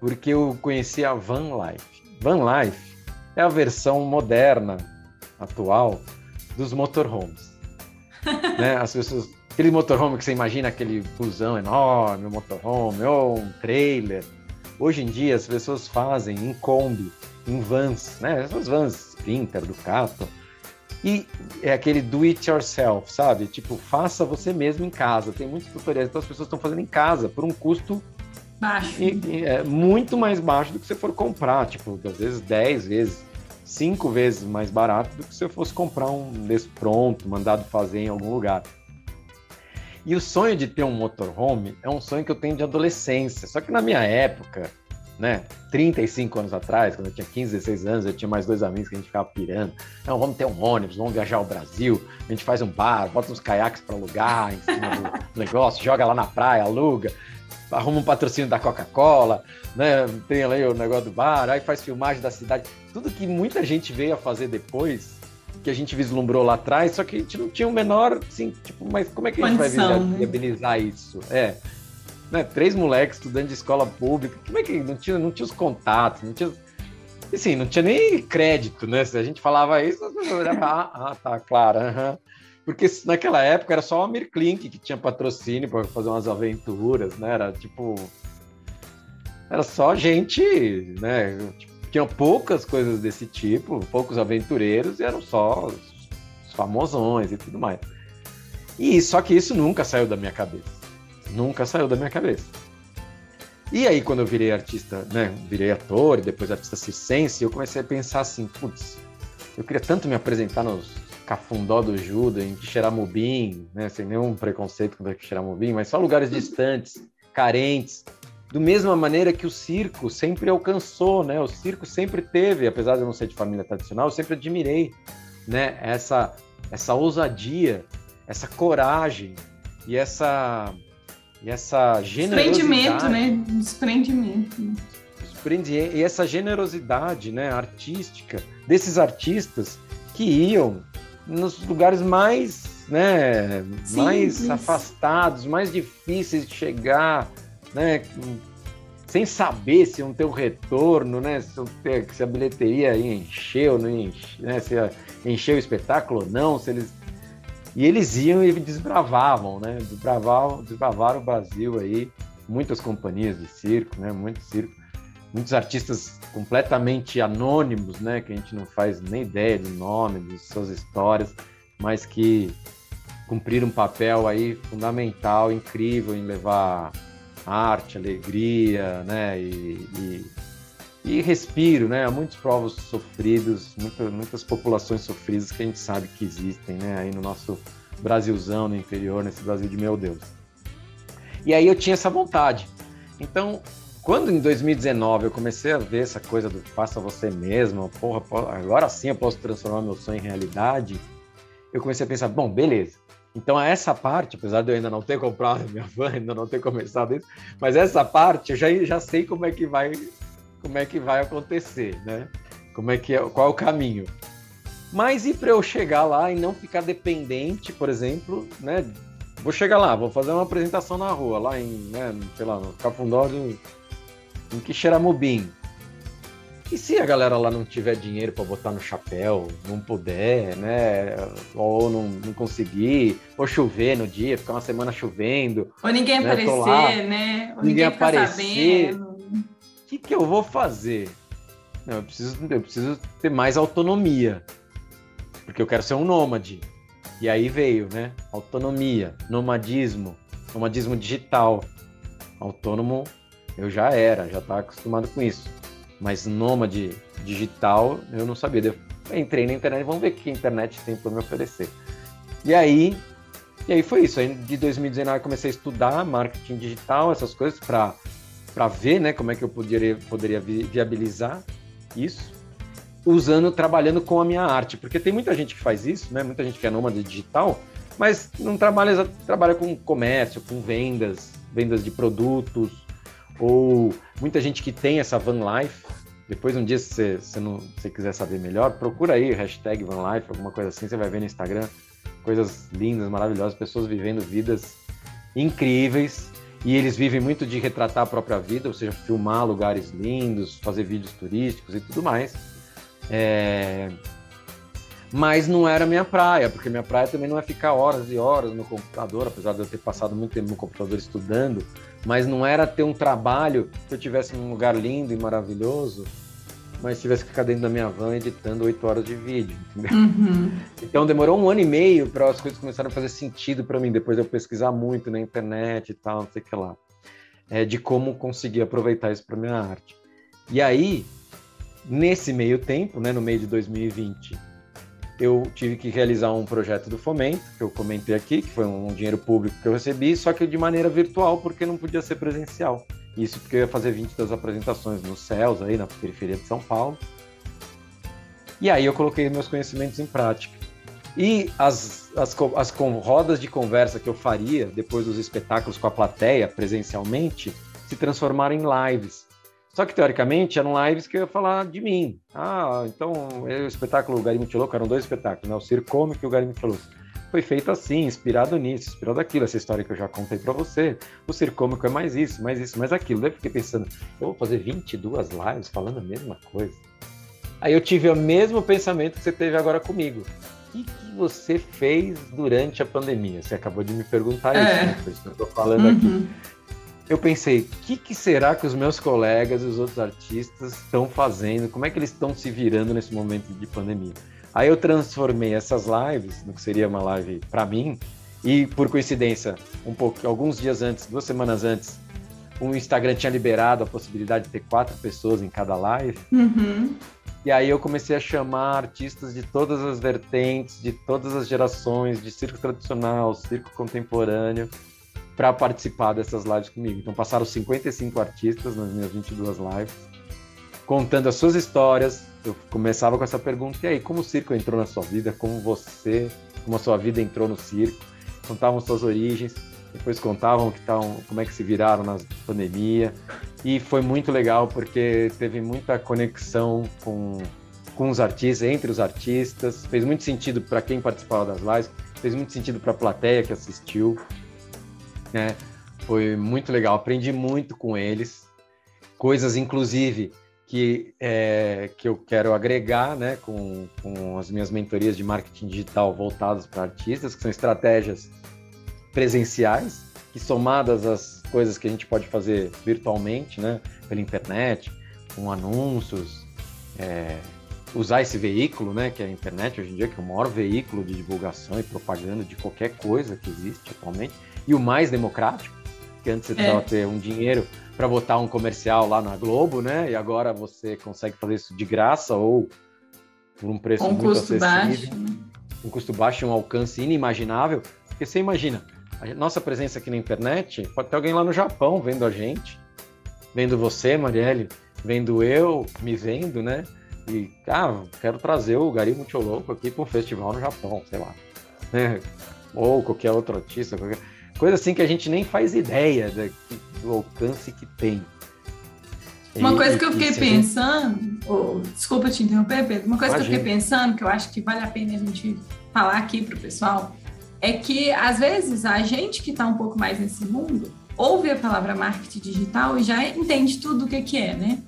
Porque eu conheci a Van Life. Van Life é a versão moderna, atual, dos motorhomes né? As pessoas, aquele motorhome que você imagina aquele busão enorme, um motorhome ou um trailer. Hoje em dia as pessoas fazem em Kombi, em vans, né? Essas vans Sprinter, Ducato. E é aquele do it yourself, sabe? Tipo, faça você mesmo em casa. Tem muitos tutoriais, então as pessoas estão fazendo em casa por um custo baixo. E, e, é, muito mais baixo do que você for comprar, tipo, às vezes 10 vezes cinco vezes mais barato do que se eu fosse comprar um desse pronto, mandado fazer em algum lugar. E o sonho de ter um motorhome é um sonho que eu tenho de adolescência. Só que na minha época, né, 35 anos atrás, quando eu tinha 15, 16 anos, eu tinha mais dois amigos que a gente ficava pirando. Não, vamos ter um ônibus, vamos viajar ao Brasil, a gente faz um bar, bota uns caiaques para alugar em cima do negócio, joga lá na praia, aluga arruma um patrocínio da Coca-Cola, né? Tem ali o negócio do bar, aí faz filmagem da cidade. Tudo que muita gente veio a fazer depois, que a gente vislumbrou lá atrás, só que a gente não tinha o menor, assim, tipo, mas como é que a gente Condição, vai né? viabilizar né? isso? É. Né? Três moleques estudando de escola pública, como é que não tinha, não tinha os contatos, não tinha. Assim, não tinha nem crédito, né? Se a gente falava isso, ah, ah, tá, claro, aham. Porque naquela época era só a Mirklink que tinha patrocínio para fazer umas aventuras, né? Era tipo. Era só gente, né? Tipo, tinham poucas coisas desse tipo, poucos aventureiros, e eram só os, os famosões e tudo mais. E só que isso nunca saiu da minha cabeça. Nunca saiu da minha cabeça. E aí, quando eu virei artista, né? Virei ator depois artista circense, eu comecei a pensar assim, putz, eu queria tanto me apresentar nos Cafundó do Juda, em Quixeramobim, né, sem nenhum preconceito contra Quixeramobim, mas só lugares distantes, carentes, do mesma maneira que o circo sempre alcançou, né? O circo sempre teve, apesar de eu não ser de família tradicional, eu sempre admirei, né? Essa essa ousadia, essa coragem e essa e essa generosidade. Desprendimento, né? Desprendimento. e essa generosidade, né, artística desses artistas que iam nos lugares mais, né, mais afastados, mais difíceis de chegar, né, sem saber se iam ter um retorno, né, se, se a bilheteria ia encher ou não ia encher, né, se ia encher o espetáculo ou não, se eles e eles iam e desbravavam, né, desbravavam, desbravaram o Brasil aí, muitas companhias de circo, né, muito circo, muitos artistas completamente anônimos, né, que a gente não faz nem ideia do nome, de suas histórias, mas que cumpriram um papel aí fundamental, incrível em levar arte, alegria, né, e, e, e respiro, né, a muitos povos sofridos, muitas, muitas populações sofridas que a gente sabe que existem, né, aí no nosso Brasilzão, no interior, nesse Brasil de meu Deus. E aí eu tinha essa vontade. Então, quando em 2019 eu comecei a ver essa coisa do faça você mesmo, porra, agora sim eu posso transformar meu sonho em realidade, eu comecei a pensar, bom, beleza. Então essa parte, apesar de eu ainda não ter comprado minha van, ainda não ter começado isso, mas essa parte eu já, já sei como é que vai como é que vai acontecer, né? Como é que é, qual é o caminho. Mas e para eu chegar lá e não ficar dependente, por exemplo, né? Vou chegar lá, vou fazer uma apresentação na rua, lá em, né, sei lá, no em Quixeramobim. E se a galera lá não tiver dinheiro para botar no chapéu, não puder, né? Ou não, não, conseguir, ou chover no dia, ficar uma semana chovendo. Ou ninguém né? aparecer, lá, né? Ou ninguém, ninguém aparecer. O que, que eu vou fazer? Não, eu preciso, eu preciso ter mais autonomia. Porque eu quero ser um nômade. E aí veio, né? Autonomia, nomadismo, nomadismo digital. Autônomo eu já era, já estava acostumado com isso. Mas nômade digital, eu não sabia. Eu entrei na internet, vamos ver o que a internet tem para me oferecer. E aí, e aí foi isso. Aí de 2019 comecei a estudar marketing digital, essas coisas, para ver né, como é que eu poderia, poderia viabilizar isso, usando, trabalhando com a minha arte. Porque tem muita gente que faz isso, né? Muita gente que é nômade digital, mas não trabalha, trabalha com comércio, com vendas, vendas de produtos, ou muita gente que tem essa van life. Depois, um dia, se você, não, se quiser saber melhor, procura aí hashtag van life, alguma coisa assim, você vai ver no Instagram coisas lindas, maravilhosas, pessoas vivendo vidas incríveis. E eles vivem muito de retratar a própria vida, ou seja, filmar lugares lindos, fazer vídeos turísticos e tudo mais. É... Mas não era minha praia, porque minha praia também não é ficar horas e horas no computador, apesar de eu ter passado muito tempo no computador estudando mas não era ter um trabalho que eu tivesse num lugar lindo e maravilhoso, mas tivesse que ficar dentro da minha van editando oito horas de vídeo, uhum. Então demorou um ano e meio para as coisas começarem a fazer sentido para mim, depois de eu pesquisar muito na internet e tal, não sei o que lá, é, de como conseguir aproveitar isso para minha arte. E aí, nesse meio tempo, né, no meio de 2020, eu tive que realizar um projeto do Fomento, que eu comentei aqui, que foi um dinheiro público que eu recebi, só que de maneira virtual, porque não podia ser presencial. Isso porque eu ia fazer 20 das apresentações nos céus, aí na periferia de São Paulo. E aí eu coloquei meus conhecimentos em prática. E as, as, as rodas de conversa que eu faria depois dos espetáculos com a plateia, presencialmente, se transformaram em lives. Só que, teoricamente, eram lives que eu ia falar de mim. Ah, então, o espetáculo Garim Louco eram dois espetáculos, né? O Circo Cômico e o Garim Louco. Foi feito assim, inspirado nisso, inspirado naquilo, essa história que eu já contei para você. O Circo Cômico é mais isso, mais isso, mais aquilo. Daí eu fiquei pensando, eu vou fazer 22 lives falando a mesma coisa. Aí eu tive o mesmo pensamento que você teve agora comigo. O que, que você fez durante a pandemia? Você acabou de me perguntar é. isso, né? Por isso que eu tô falando uhum. aqui eu pensei, o que, que, será que os meus colegas e os outros artistas estão fazendo? Como é que eles estão se virando nesse momento de pandemia? Aí eu transformei essas lives, no que seria uma live para mim, e por coincidência, um pouco, alguns dias antes, duas semanas antes, o Instagram tinha liberado a possibilidade de ter quatro pessoas em cada live. Uhum. E aí eu comecei a chamar artistas de todas as vertentes, de todas as gerações, de circo tradicional, circo contemporâneo, para participar dessas lives comigo. Então passaram 55 artistas nas minhas 22 lives, contando as suas histórias. Eu começava com essa pergunta: e aí, como o circo entrou na sua vida? Como você, como a sua vida entrou no circo? Contavam suas origens, depois contavam que tavam, como é que se viraram na pandemia. e foi muito legal porque teve muita conexão com, com os artistas, entre os artistas, fez muito sentido para quem participava das lives, fez muito sentido para a plateia que assistiu, né? Foi muito legal, aprendi muito com eles, coisas inclusive que, é, que eu quero agregar né, com, com as minhas mentorias de marketing digital voltadas para artistas, que são estratégias presenciais, que somadas às coisas que a gente pode fazer virtualmente, né, pela internet, com anúncios, é, usar esse veículo, né, que é a internet hoje em dia, que é o maior veículo de divulgação e propaganda de qualquer coisa que existe atualmente, e o mais democrático, que antes você precisava é. ter um dinheiro para botar um comercial lá na Globo, né? E agora você consegue fazer isso de graça ou por um preço um muito custo acessível, baixo, né? um custo baixo e um alcance inimaginável. Porque você imagina, a nossa presença aqui na internet, pode ter alguém lá no Japão vendo a gente, vendo você, Marielle, vendo eu, me vendo, né? E, ah, quero trazer o Gari Muito Louco aqui para um festival no Japão, sei lá. Né? Ou qualquer outro artista, qualquer... coisa assim que a gente nem faz ideia do alcance que tem. Uma coisa que eu fiquei pensando, oh, desculpa te interromper, Pedro, uma coisa Imagina. que eu fiquei pensando, que eu acho que vale a pena a gente falar aqui para o pessoal, é que às vezes a gente que está um pouco mais nesse mundo ouve a palavra marketing digital e já entende tudo o que, que é, né?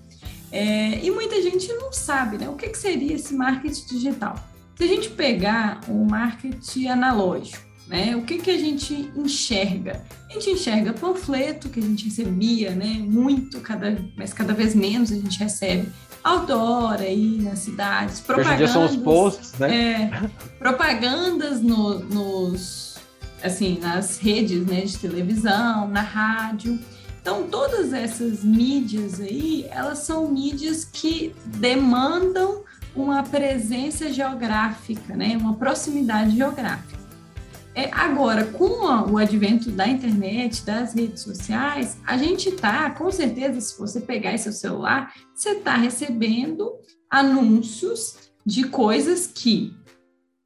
É, e muita gente não sabe, né? O que, que seria esse marketing digital? Se a gente pegar um marketing analógico, né? O que, que a gente enxerga? A gente enxerga panfleto que a gente recebia, né? Muito, cada, mas cada vez menos a gente recebe outdoor aí nas cidades, propagandas. são os posts, né? É, propagandas no, nos, assim, nas redes né, de televisão, na rádio. Então, todas essas mídias aí, elas são mídias que demandam uma presença geográfica, né? Uma proximidade geográfica. É, agora, com o advento da internet, das redes sociais, a gente está, com certeza, se você pegar seu celular, você está recebendo anúncios de coisas que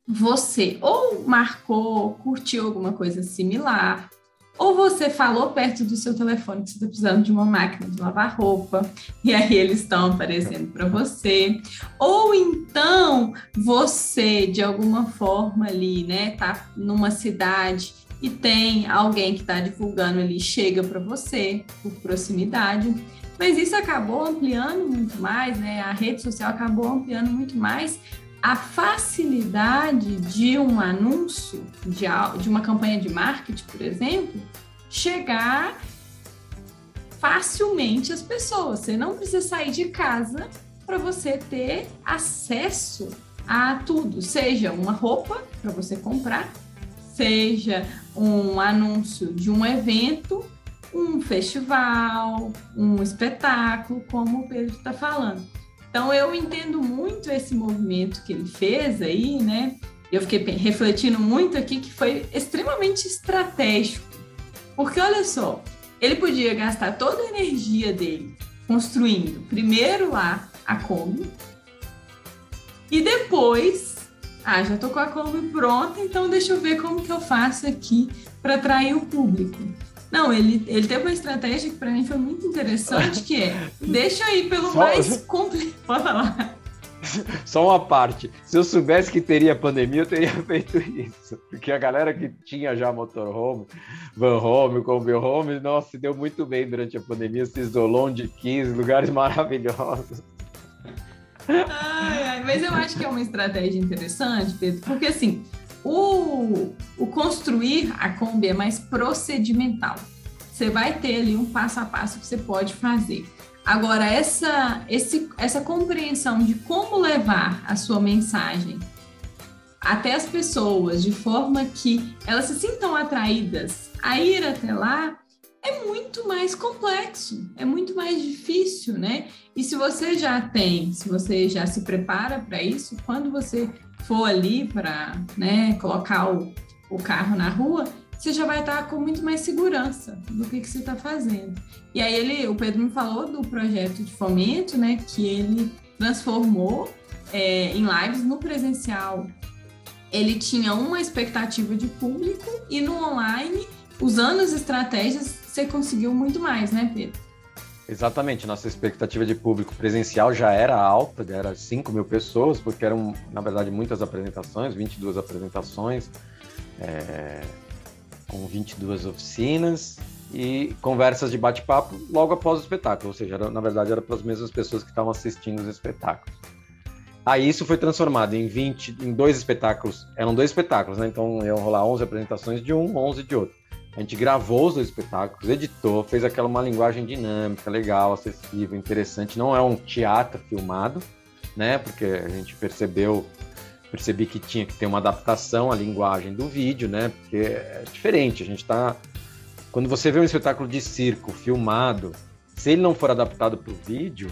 você ou marcou, curtiu alguma coisa similar, ou você falou perto do seu telefone que você está precisando de uma máquina de lavar roupa, e aí eles estão aparecendo para você. Ou então você, de alguma forma ali, né, tá numa cidade e tem alguém que está divulgando ali, chega para você por proximidade. Mas isso acabou ampliando muito mais, né? A rede social acabou ampliando muito mais a facilidade de um anúncio, de, de uma campanha de marketing, por exemplo, chegar facilmente às pessoas. Você não precisa sair de casa para você ter acesso a tudo, seja uma roupa para você comprar, seja um anúncio de um evento, um festival, um espetáculo, como o Pedro está falando. Então eu entendo muito esse movimento que ele fez aí, né? Eu fiquei refletindo muito aqui que foi extremamente estratégico. Porque olha só, ele podia gastar toda a energia dele construindo primeiro lá a Kombi e depois, ah, já tô com a Kombi pronta, então deixa eu ver como que eu faço aqui para atrair o público. Não, ele, ele teve uma estratégia que para mim foi muito interessante, que é deixa aí pelo Só... mais complicado. Pode falar. Só uma parte. Se eu soubesse que teria pandemia, eu teria feito isso. Porque a galera que tinha já motorhome, van home, combi home, nossa, se deu muito bem durante a pandemia, se isolou onde quis, lugares maravilhosos. Ai, ai, mas eu acho que é uma estratégia interessante, Pedro, porque assim, o, o construir a Kombi é mais procedimental. Você vai ter ali um passo a passo que você pode fazer. Agora, essa, esse, essa compreensão de como levar a sua mensagem até as pessoas de forma que elas se sintam atraídas a ir até lá é muito mais complexo, é muito mais difícil, né? E se você já tem, se você já se prepara para isso, quando você for ali para né, colocar o, o carro na rua, você já vai estar com muito mais segurança do que, que você está fazendo. E aí ele, o Pedro me falou do projeto de fomento, né, que ele transformou é, em lives no presencial. Ele tinha uma expectativa de público e no online, usando as estratégias, você conseguiu muito mais, né, Pedro? Exatamente, nossa expectativa de público presencial já era alta, era 5 mil pessoas, porque eram, na verdade, muitas apresentações, 22 apresentações, é, com 22 oficinas e conversas de bate-papo logo após o espetáculo, ou seja, era, na verdade era para as mesmas pessoas que estavam assistindo os espetáculos. Aí isso foi transformado em 20, em dois espetáculos, eram dois espetáculos, né? Então iam rolar 11 apresentações de um, 11 de outro. A gente gravou os dois espetáculos, editou, fez aquela uma linguagem dinâmica, legal, acessível, interessante. Não é um teatro filmado, né? Porque a gente percebeu, percebi que tinha que ter uma adaptação à linguagem do vídeo, né? Porque é diferente. A gente está quando você vê um espetáculo de circo filmado, se ele não for adaptado para o vídeo,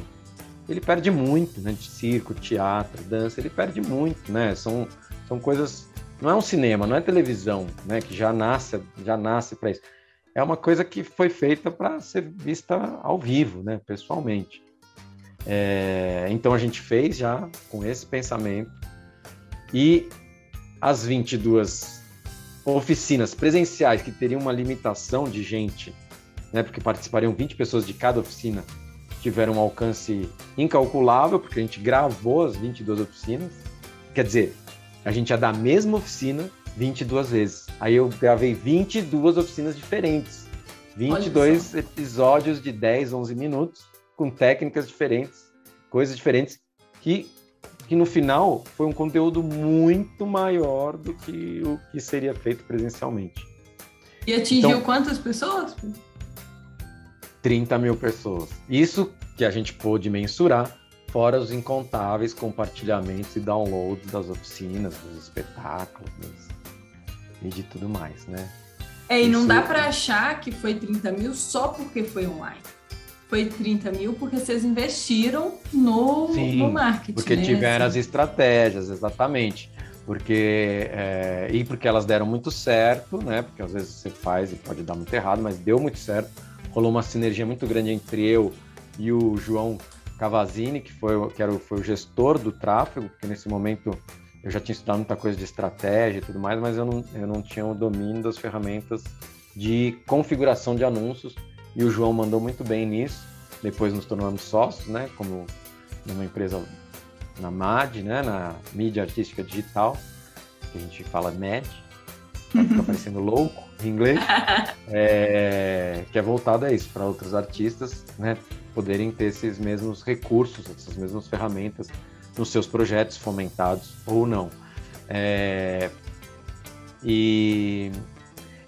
ele perde muito, né? De circo, teatro, dança, ele perde muito, né? São, são coisas não é um cinema, não é televisão, né? Que já nasce, já nasce para isso. É uma coisa que foi feita para ser vista ao vivo, né? Pessoalmente. É, então a gente fez já com esse pensamento e as 22 oficinas presenciais que teriam uma limitação de gente, né? Porque participariam 20 pessoas de cada oficina, tiveram um alcance incalculável, porque a gente gravou as 22 oficinas. Quer dizer, a gente ia dar a mesma oficina 22 vezes. Aí eu gravei 22 oficinas diferentes. 22 episódios de 10, 11 minutos, com técnicas diferentes, coisas diferentes, que, que no final foi um conteúdo muito maior do que o que seria feito presencialmente. E atingiu então, quantas pessoas? 30 mil pessoas. Isso que a gente pôde mensurar fora os incontáveis compartilhamentos e downloads das oficinas, dos espetáculos e de tudo mais, né? É, e Isso... não dá para achar que foi 30 mil só porque foi online. Foi 30 mil porque vocês investiram no, Sim, no marketing. Porque né? tiveram as estratégias, exatamente. Porque, é, e porque elas deram muito certo, né? Porque às vezes você faz e pode dar muito errado, mas deu muito certo. Rolou uma sinergia muito grande entre eu e o João Cavazini, que foi, que era o, foi o gestor do tráfego, porque nesse momento eu já tinha estudado muita coisa de estratégia e tudo mais, mas eu não, eu não tinha o domínio das ferramentas de configuração de anúncios e o João mandou muito bem nisso. Depois nos tornamos sócios, né, como numa empresa na MAD, né, na mídia artística digital, que a gente fala MED, fica parecendo louco em inglês, é, que é voltado a isso, para outros artistas, né, poderem ter esses mesmos recursos, essas mesmas ferramentas nos seus projetos fomentados ou não. É... E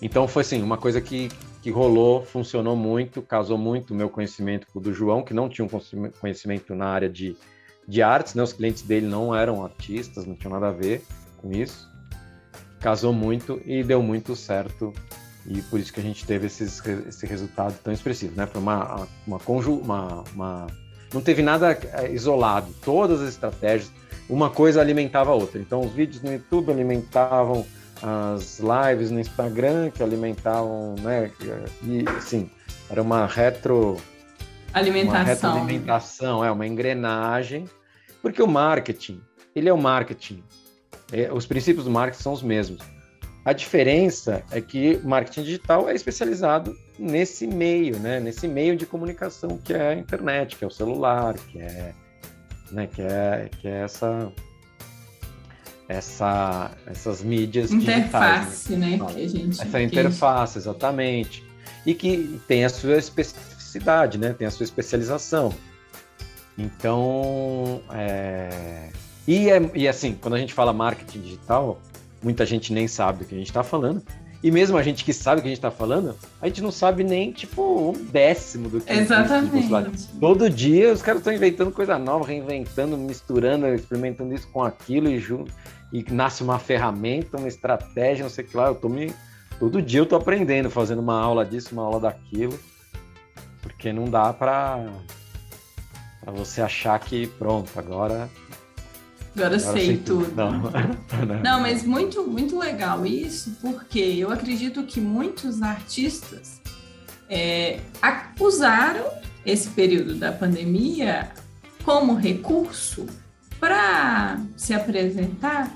então foi assim, uma coisa que, que rolou, funcionou muito, casou muito o meu conhecimento com o do João, que não tinha um conhecimento na área de, de artes, né? Os clientes dele não eram artistas, não tinham nada a ver com isso. Casou muito e deu muito certo e por isso que a gente teve esses, esse resultado tão expressivo, né? Foi uma, uma, conju, uma, uma não teve nada é, isolado, todas as estratégias, uma coisa alimentava a outra. Então, os vídeos no YouTube alimentavam as lives no Instagram, que alimentavam, né? E, assim, era uma retro... Alimentação. Uma retroalimentação, é, uma engrenagem, porque o marketing, ele é o marketing. É, os princípios do marketing são os mesmos. A diferença é que marketing digital é especializado nesse meio, né? Nesse meio de comunicação que é a internet, que é o celular, que é, né? Que é, que é essa, essa, essas mídias interface, digitais, né? né? Que a gente, essa interface, exatamente, e que tem a sua especificidade, né? Tem a sua especialização. Então, é... E, é, e assim, quando a gente fala marketing digital, muita gente nem sabe do que a gente está falando. E mesmo a gente que sabe o que a gente está falando, a gente não sabe nem, tipo, um décimo do que Exatamente. Todo dia os caras estão inventando coisa nova, reinventando, misturando, experimentando isso com aquilo e junto. E nasce uma ferramenta, uma estratégia, não sei o que lá. Eu tô me. Todo dia eu tô aprendendo, fazendo uma aula disso, uma aula daquilo. Porque não dá para para você achar que pronto, agora Agora, sei, sei tudo. tudo. Não. Não, mas muito, muito legal isso, porque eu acredito que muitos artistas é, usaram esse período da pandemia como recurso para se apresentar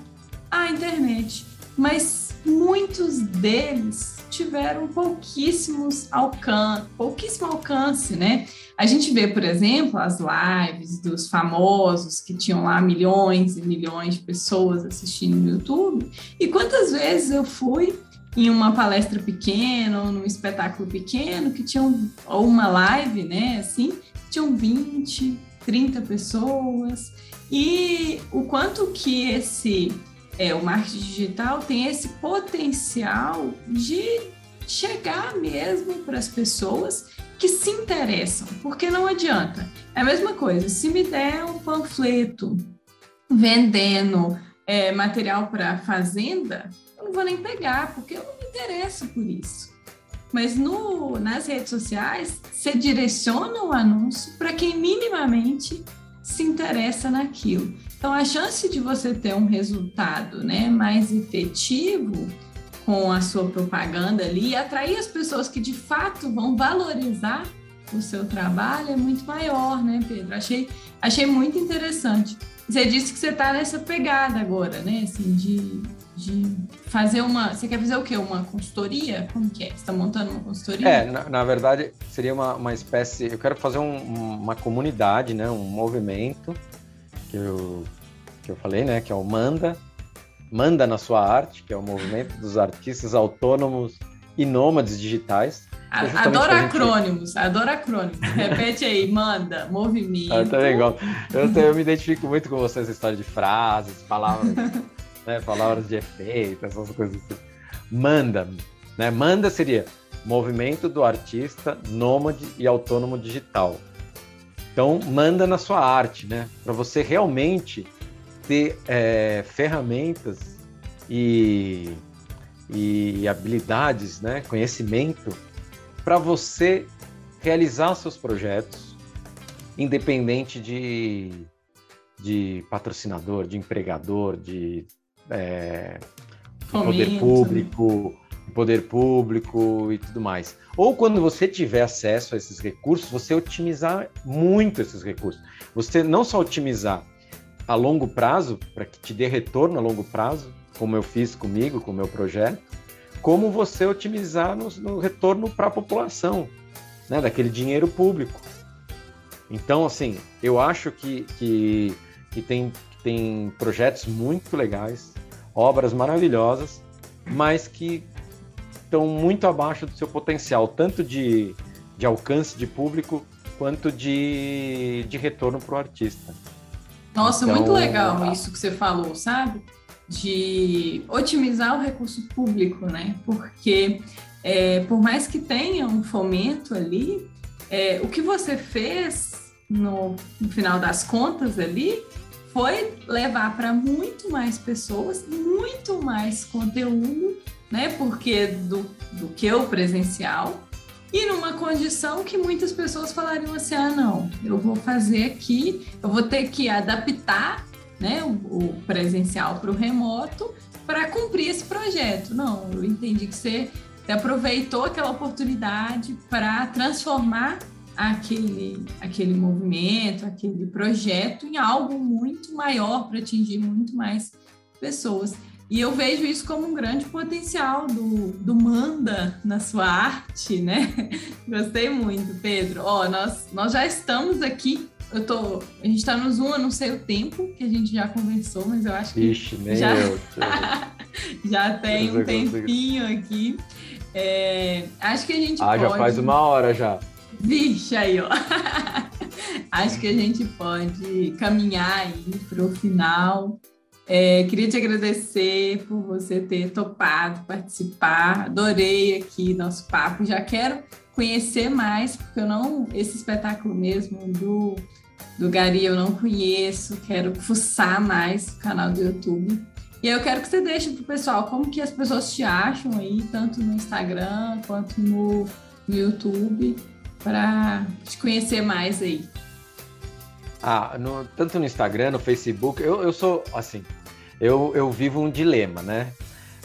à internet. Mas muitos deles tiveram pouquíssimos alcance, pouquíssimo alcance, né? A gente vê, por exemplo, as lives dos famosos que tinham lá milhões e milhões de pessoas assistindo no YouTube. E quantas vezes eu fui em uma palestra pequena ou num espetáculo pequeno que tinham ou uma live, né, assim, tinham 20, 30 pessoas. E o quanto que esse é, o marketing digital tem esse potencial de chegar mesmo para as pessoas que se interessam, porque não adianta. É a mesma coisa, se me der um panfleto vendendo é, material para fazenda, eu não vou nem pegar, porque eu não me interesso por isso. Mas no, nas redes sociais, você direciona o anúncio para quem minimamente se interessa naquilo. Então, a chance de você ter um resultado né, mais efetivo com a sua propaganda ali e atrair as pessoas que de fato vão valorizar o seu trabalho é muito maior, né, Pedro? Achei, achei muito interessante. Você disse que você está nessa pegada agora, né? Assim, de, de fazer uma. Você quer fazer o quê? Uma consultoria? Como que é? Você está montando uma consultoria? É, na, na, verdade, seria uma, uma espécie. Eu quero fazer um, uma comunidade, né? Um movimento que eu, que eu falei, né? Que é o Manda. Manda na sua arte, que é o movimento dos artistas autônomos e nômades digitais. Adoro acrônimos, adoro acrônimos. Repete aí, manda, movimento. Eu também gosto. Eu, eu me identifico muito com você, essa história de frases, palavras, né, palavras de efeito, essas coisas assim. Manda, né? Manda seria movimento do artista nômade e autônomo digital. Então, manda na sua arte, né? Para você realmente ter é, ferramentas e, e habilidades, né? Conhecimento para você realizar seus projetos, independente de, de patrocinador, de empregador, de é, poder público, poder público e tudo mais. Ou quando você tiver acesso a esses recursos, você otimizar muito esses recursos. Você não só otimizar a longo prazo, para que te dê retorno a longo prazo, como eu fiz comigo, com o meu projeto, como você otimizar no, no retorno para a população, né, daquele dinheiro público. Então, assim, eu acho que, que, que tem, tem projetos muito legais, obras maravilhosas, mas que estão muito abaixo do seu potencial, tanto de, de alcance de público quanto de, de retorno para o artista. Nossa, então, muito legal isso que você falou, sabe? De otimizar o recurso público, né? Porque é, por mais que tenha um fomento ali, é, o que você fez no, no final das contas ali foi levar para muito mais pessoas, muito mais conteúdo né? Porque do, do que o presencial. E numa condição que muitas pessoas falariam assim: ah, não, eu vou fazer aqui, eu vou ter que adaptar né, o, o presencial para o remoto para cumprir esse projeto. Não, eu entendi que você aproveitou aquela oportunidade para transformar aquele, aquele movimento, aquele projeto em algo muito maior para atingir muito mais pessoas. E eu vejo isso como um grande potencial do, do Manda na sua arte, né? Gostei muito, Pedro. Ó, nós, nós já estamos aqui. Eu tô, a gente está no Zoom, eu não sei o tempo que a gente já conversou, mas eu acho que Ixi, nem já, eu, já tem um tempinho aqui. É, acho que a gente ah, pode... já faz uma hora já. Vixe, aí, ó. acho que a gente pode caminhar aí para o final. É, queria te agradecer por você ter topado participar. Adorei aqui nosso papo. Já quero conhecer mais, porque eu não. Esse espetáculo mesmo do, do Gari eu não conheço. Quero fuçar mais o canal do YouTube. E eu quero que você deixe para o pessoal como que as pessoas te acham aí, tanto no Instagram quanto no, no YouTube, para te conhecer mais aí. Ah, no, tanto no Instagram, no Facebook, eu, eu sou assim, eu, eu vivo um dilema, né?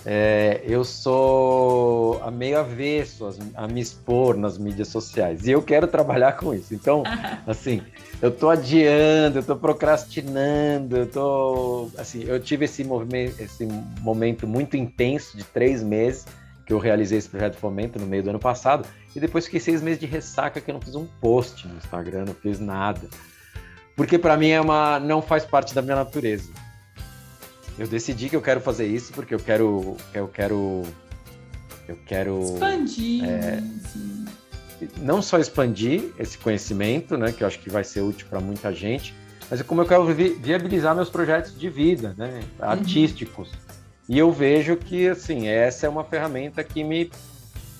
é, eu sou a meio avesso a, a, me expor nas mídias sociais e eu quero trabalhar com isso. Então, assim, eu tô adiando, eu tô procrastinando, eu tô, assim, eu tive esse movimento, esse momento muito intenso de três meses que eu realizei esse projeto de fomento no meio do ano passado e depois fiquei seis meses de ressaca que eu não fiz um post no Instagram, não fiz nada, porque para mim é uma, não faz parte da minha natureza. Eu decidi que eu quero fazer isso porque eu quero, eu quero, eu quero expandir. É, não só expandir esse conhecimento, né, que eu acho que vai ser útil para muita gente, mas é como eu quero vi viabilizar meus projetos de vida, né, uhum. artísticos. Uhum. E eu vejo que assim essa é uma ferramenta que me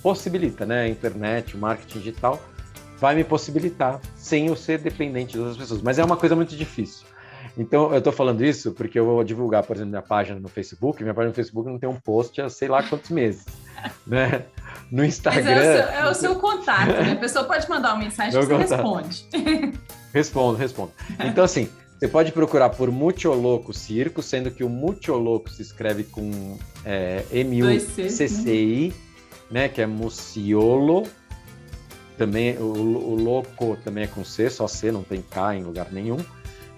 possibilita, né, a internet, o marketing digital vai me possibilitar sem eu ser dependente das pessoas. Mas é uma coisa muito difícil. Então, eu estou falando isso porque eu vou divulgar, por exemplo, minha página no Facebook. Minha página no Facebook não tem um post há sei lá quantos meses, né? No Instagram... Mas é o seu, é o seu contato, né? A pessoa pode mandar uma mensagem que você responde. Respondo, respondo. Então, assim, você pode procurar por Mutioloco Circo, sendo que o Mutioloco se escreve com é, M-U-C-C-I, né? né? Que é Muciolo. Também, o, o Loco também é com C, só C, não tem K em lugar nenhum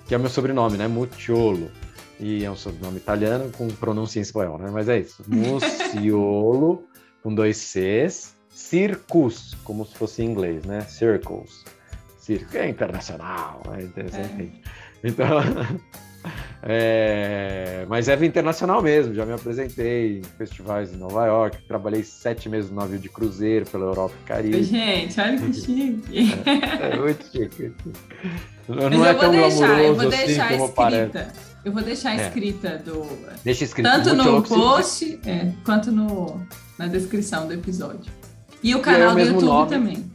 que é o meu sobrenome, né? Mucciolo. E é um sobrenome italiano com pronúncia em espanhol, né? Mas é isso. Muciolo, com dois Cs. Circus, como se fosse em inglês, né? Circles. Circo é internacional, é interessante. É. Então, é, mas é internacional mesmo. Já me apresentei em festivais em Nova York. Trabalhei sete meses no navio de cruzeiro pela Europa e Caribe. Gente, olha que chique. É, é muito chique. Não Mas é eu vou deixar, eu vou assim deixar escrita. Parece. Eu vou deixar é. escrita do. Deixa escrito. Tanto no post é, quanto no, na descrição do episódio. E o canal e do YouTube nome, também.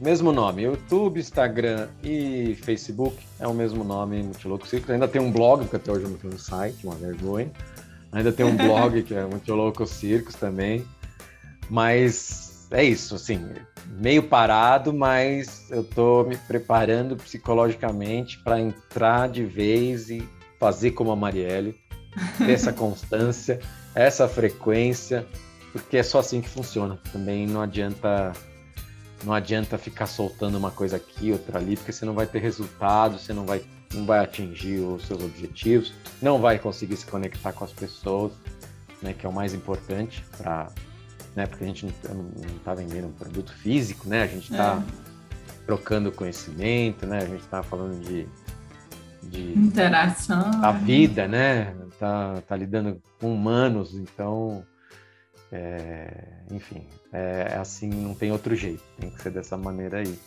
Mesmo nome. YouTube, Instagram e Facebook é o mesmo nome, Multiloco Circos. Ainda tem um blog, porque até hoje eu não tenho um site, uma vergonha. Ainda tem um blog que é Multiloco Circos também. Mas é isso, assim, meio parado, mas eu estou me preparando psicologicamente para entrar de vez e fazer como a Marielle, ter essa constância, essa frequência, porque é só assim que funciona. Também não adianta não adianta ficar soltando uma coisa aqui, outra ali, porque você não vai ter resultado, você não vai não vai atingir os seus objetivos, não vai conseguir se conectar com as pessoas, né, que é o mais importante para né? Porque a gente não está vendendo um produto físico, né? A gente está é. trocando conhecimento, né? A gente está falando de, de interação, a vida, né? Tá, tá lidando com humanos, então, é, enfim, é, é assim, não tem outro jeito, tem que ser dessa maneira aí.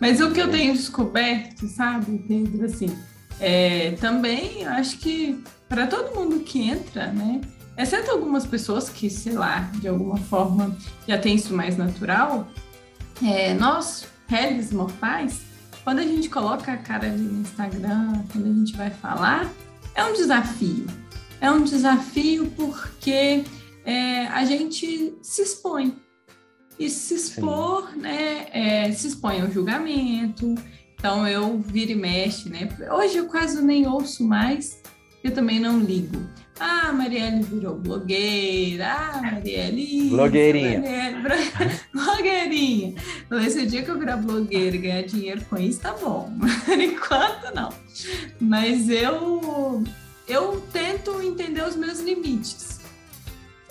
Mas o que eu tenho descoberto, sabe, Pedro, assim, é, também acho que para todo mundo que entra, né, exceto algumas pessoas que, sei lá, de alguma forma já tem isso mais natural, é, nós, réis mortais, quando a gente coloca a cara ali no Instagram, quando a gente vai falar, é um desafio. É um desafio porque é, a gente se expõe. E se expor, Sim. né, é, se expõe ao julgamento. Então eu viro e mexe, né? Hoje eu quase nem ouço mais, eu também não ligo. Ah, Marielle virou blogueira. Ah, Marielle. Blogueirinha. Marielle, blogueirinha. Falei, esse dia que eu virar blogueira e ganhar dinheiro com isso, tá bom. Por enquanto, não. Mas eu, eu tento entender os meus limites.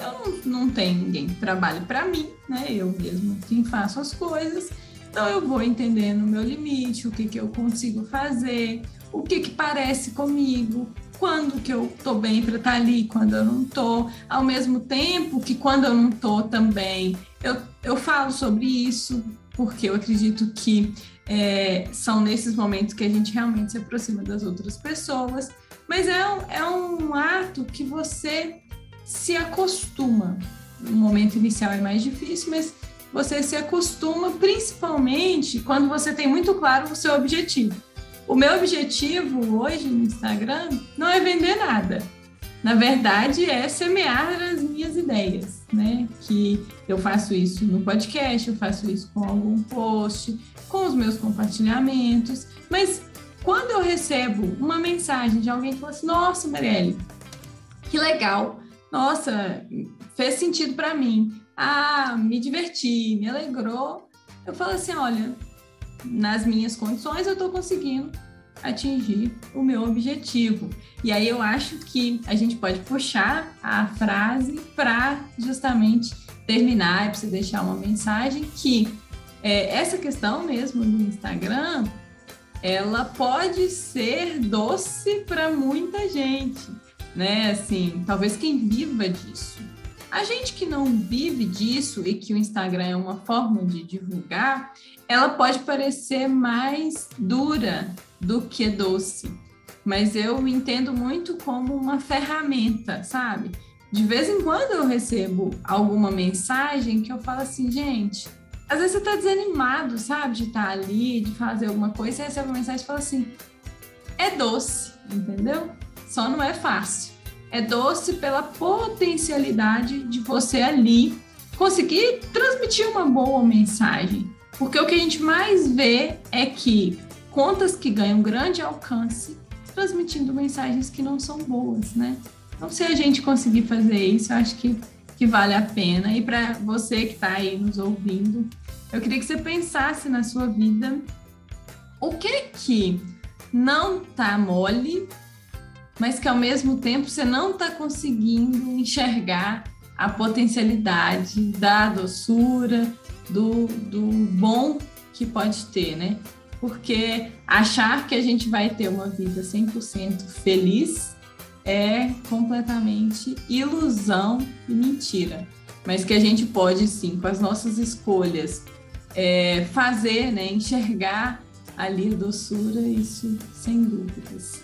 Eu não, não tenho ninguém que trabalhe para mim, né? Eu mesmo quem faço as coisas. Então eu vou entendendo o meu limite, o que, que eu consigo fazer, o que, que parece comigo, quando que eu tô bem para estar tá ali, quando eu não tô, ao mesmo tempo que quando eu não tô também, eu, eu falo sobre isso, porque eu acredito que é, são nesses momentos que a gente realmente se aproxima das outras pessoas, mas é é um ato que você se acostuma. No momento inicial é mais difícil, mas você se acostuma principalmente quando você tem muito claro o seu objetivo. O meu objetivo hoje no Instagram não é vender nada. Na verdade, é semear as minhas ideias, né? Que eu faço isso no podcast, eu faço isso com algum post, com os meus compartilhamentos. Mas quando eu recebo uma mensagem de alguém que fala assim: Nossa, Marielle, que legal, nossa, fez sentido para mim. Ah, me diverti, me alegrou. Eu falo assim, olha, nas minhas condições eu estou conseguindo atingir o meu objetivo. E aí eu acho que a gente pode puxar a frase para justamente terminar e para você deixar uma mensagem que é, essa questão mesmo do Instagram, ela pode ser doce para muita gente, né? Assim, talvez quem viva disso. A gente que não vive disso e que o Instagram é uma forma de divulgar, ela pode parecer mais dura do que doce. Mas eu entendo muito como uma ferramenta, sabe? De vez em quando eu recebo alguma mensagem que eu falo assim, gente, às vezes você tá desanimado, sabe? De estar tá ali, de fazer alguma coisa, você recebe uma mensagem e fala assim: é doce, entendeu? Só não é fácil. É doce pela potencialidade de você ali conseguir transmitir uma boa mensagem. Porque o que a gente mais vê é que contas que ganham grande alcance transmitindo mensagens que não são boas, né? Então, se a gente conseguir fazer isso, eu acho que, que vale a pena. E para você que está aí nos ouvindo, eu queria que você pensasse na sua vida o que que não tá mole, mas que ao mesmo tempo você não está conseguindo enxergar a potencialidade da doçura, do, do bom que pode ter, né? Porque achar que a gente vai ter uma vida 100% feliz é completamente ilusão e mentira. Mas que a gente pode sim, com as nossas escolhas, é, fazer, né, enxergar ali a doçura, isso sem dúvidas.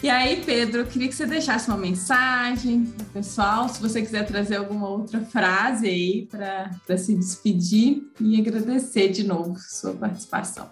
E aí, Pedro, eu queria que você deixasse uma mensagem para o pessoal, se você quiser trazer alguma outra frase aí para se despedir e agradecer de novo sua participação.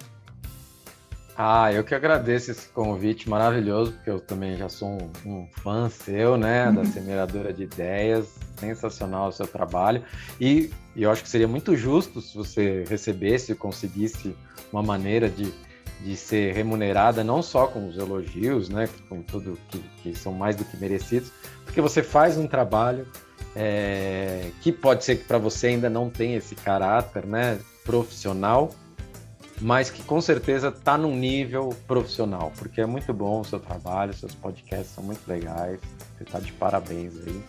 Ah, eu que agradeço esse convite maravilhoso, porque eu também já sou um, um fã seu, né, da. Semeadora de Ideias, sensacional o seu trabalho, e, e eu acho que seria muito justo se você recebesse e conseguisse uma maneira de de ser remunerada não só com os elogios, né, com tudo que, que são mais do que merecidos, porque você faz um trabalho é, que pode ser que para você ainda não tenha esse caráter, né, profissional, mas que com certeza está num nível profissional, porque é muito bom o seu trabalho, seus podcasts são muito legais, você está de parabéns aí.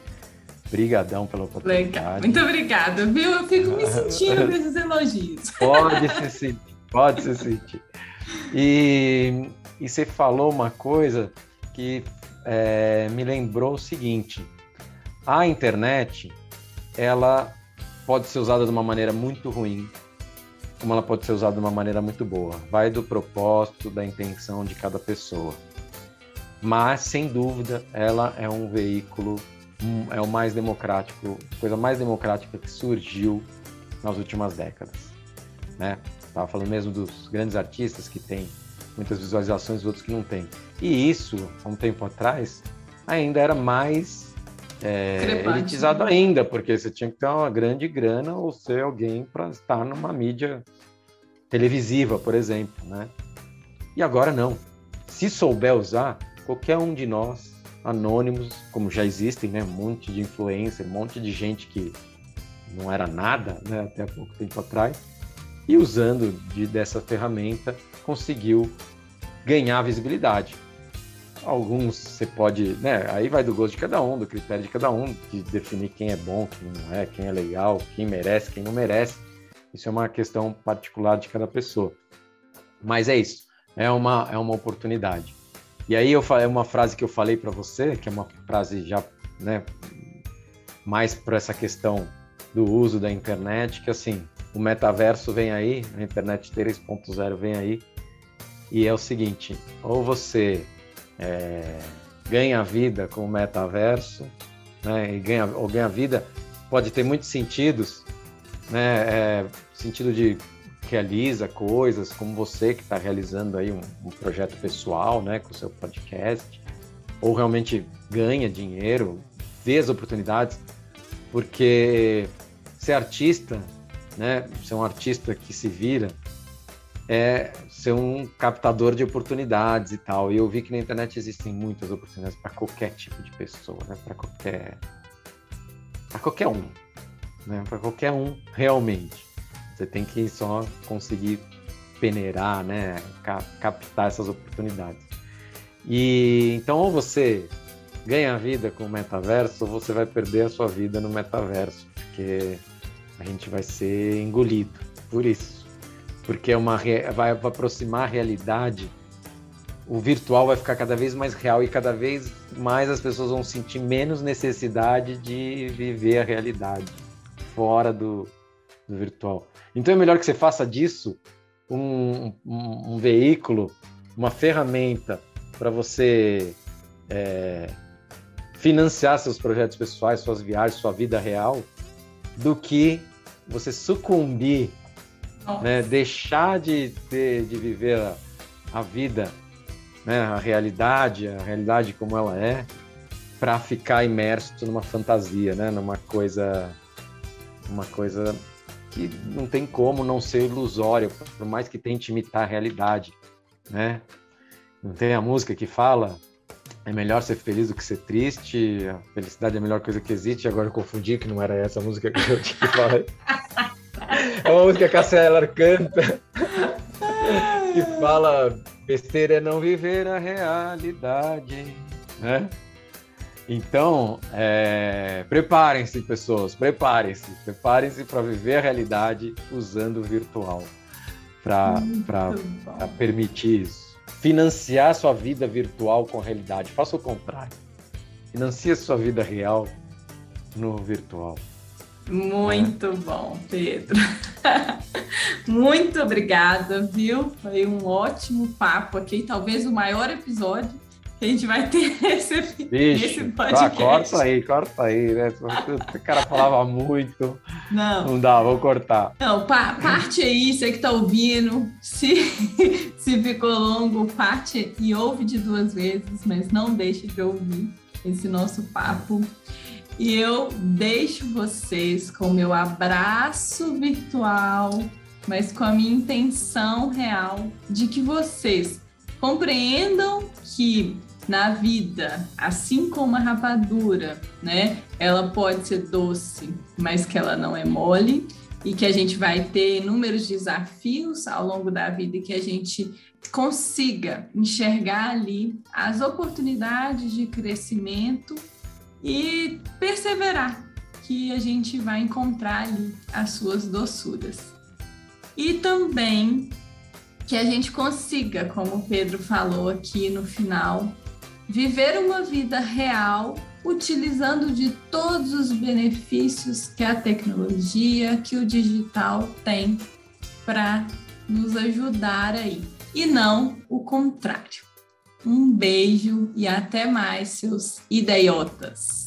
Obrigadão pela oportunidade. Legal. Muito obrigada, viu? Eu fico me sentindo nesses elogios. Pode se sentir, pode se sentir. E, e você falou uma coisa que é, me lembrou o seguinte: a internet ela pode ser usada de uma maneira muito ruim, como ela pode ser usada de uma maneira muito boa. Vai do propósito, da intenção de cada pessoa. Mas, sem dúvida, ela é um veículo, é o mais democrático, coisa mais democrática que surgiu nas últimas décadas. Né? Estava falando mesmo dos grandes artistas que têm muitas visualizações e outros que não têm. E isso, há um tempo atrás, ainda era mais é, elitizado né? ainda, porque você tinha que ter uma grande grana ou ser alguém para estar numa mídia televisiva, por exemplo, né? E agora não. Se souber usar, qualquer um de nós, anônimos, como já existem, né? Um monte de influencer, um monte de gente que não era nada, né? Até há pouco tempo atrás, e usando de, dessa ferramenta conseguiu ganhar visibilidade. Alguns você pode, né? Aí vai do gosto de cada um, do critério de cada um, de definir quem é bom, quem não é, quem é legal, quem merece, quem não merece. Isso é uma questão particular de cada pessoa. Mas é isso, é uma, é uma oportunidade. E aí eu falei uma frase que eu falei para você, que é uma frase já, né, mais para essa questão do uso da internet, que assim, o metaverso vem aí, a internet 3.0 vem aí, e é o seguinte: ou você é, ganha vida com o metaverso, né, e ganha, ou ganha vida, pode ter muitos sentidos, né, é, sentido de realiza coisas, como você que está realizando aí um, um, projeto pessoal, né, com o seu podcast, ou realmente ganha dinheiro, vê as oportunidades, porque ser artista né, ser um artista que se vira, é ser um captador de oportunidades e tal. E eu vi que na internet existem muitas oportunidades para qualquer tipo de pessoa, né, para qualquer para qualquer um, né? Para qualquer um realmente. Você tem que só conseguir peneirar, né? captar essas oportunidades. E então ou você ganha a vida com o metaverso ou você vai perder a sua vida no metaverso, porque a gente vai ser engolido por isso. Porque é uma vai aproximar a realidade o virtual vai ficar cada vez mais real e cada vez mais as pessoas vão sentir menos necessidade de viver a realidade fora do, do virtual. Então é melhor que você faça disso um, um, um veículo, uma ferramenta para você é, financiar seus projetos pessoais, suas viagens, sua vida real, do que você sucumbir, né, deixar de, de, de viver a, a vida né, a realidade, a realidade como ela é, para ficar imerso numa fantasia, né, numa coisa, uma coisa que não tem como não ser ilusório, por mais que tente imitar a realidade, né? Não tem a música que fala é melhor ser feliz do que ser triste, a felicidade é a melhor coisa que existe. Agora eu confundi que não era essa a música que eu tinha que falar. É uma música que a Celar canta que fala besteira é não viver a realidade, né? Então, é, preparem-se, pessoas, preparem-se, preparem-se para viver a realidade usando o virtual, para permitir isso. Financiar sua vida virtual com a realidade. Faça o contrário. Financie sua vida real no virtual. Muito bom, Pedro. Muito obrigada, viu? Foi um ótimo papo aqui, talvez o maior episódio a gente vai ter nesse, nesse podcast. Ah, corta aí, corta aí, né? O cara falava muito. Não. Não dá, vou cortar. Não, pa parte aí, você que tá ouvindo. Se, se ficou longo, parte e ouve de duas vezes, mas não deixe de ouvir esse nosso papo. E eu deixo vocês com o meu abraço virtual, mas com a minha intenção real de que vocês compreendam que na vida, assim como a rapadura, né? Ela pode ser doce, mas que ela não é mole e que a gente vai ter inúmeros desafios ao longo da vida e que a gente consiga enxergar ali as oportunidades de crescimento e perseverar, que a gente vai encontrar ali as suas doçuras. E também que a gente consiga, como o Pedro falou aqui no final, viver uma vida real utilizando de todos os benefícios que a tecnologia, que o digital tem para nos ajudar aí, e não o contrário. Um beijo e até mais, seus idiotas.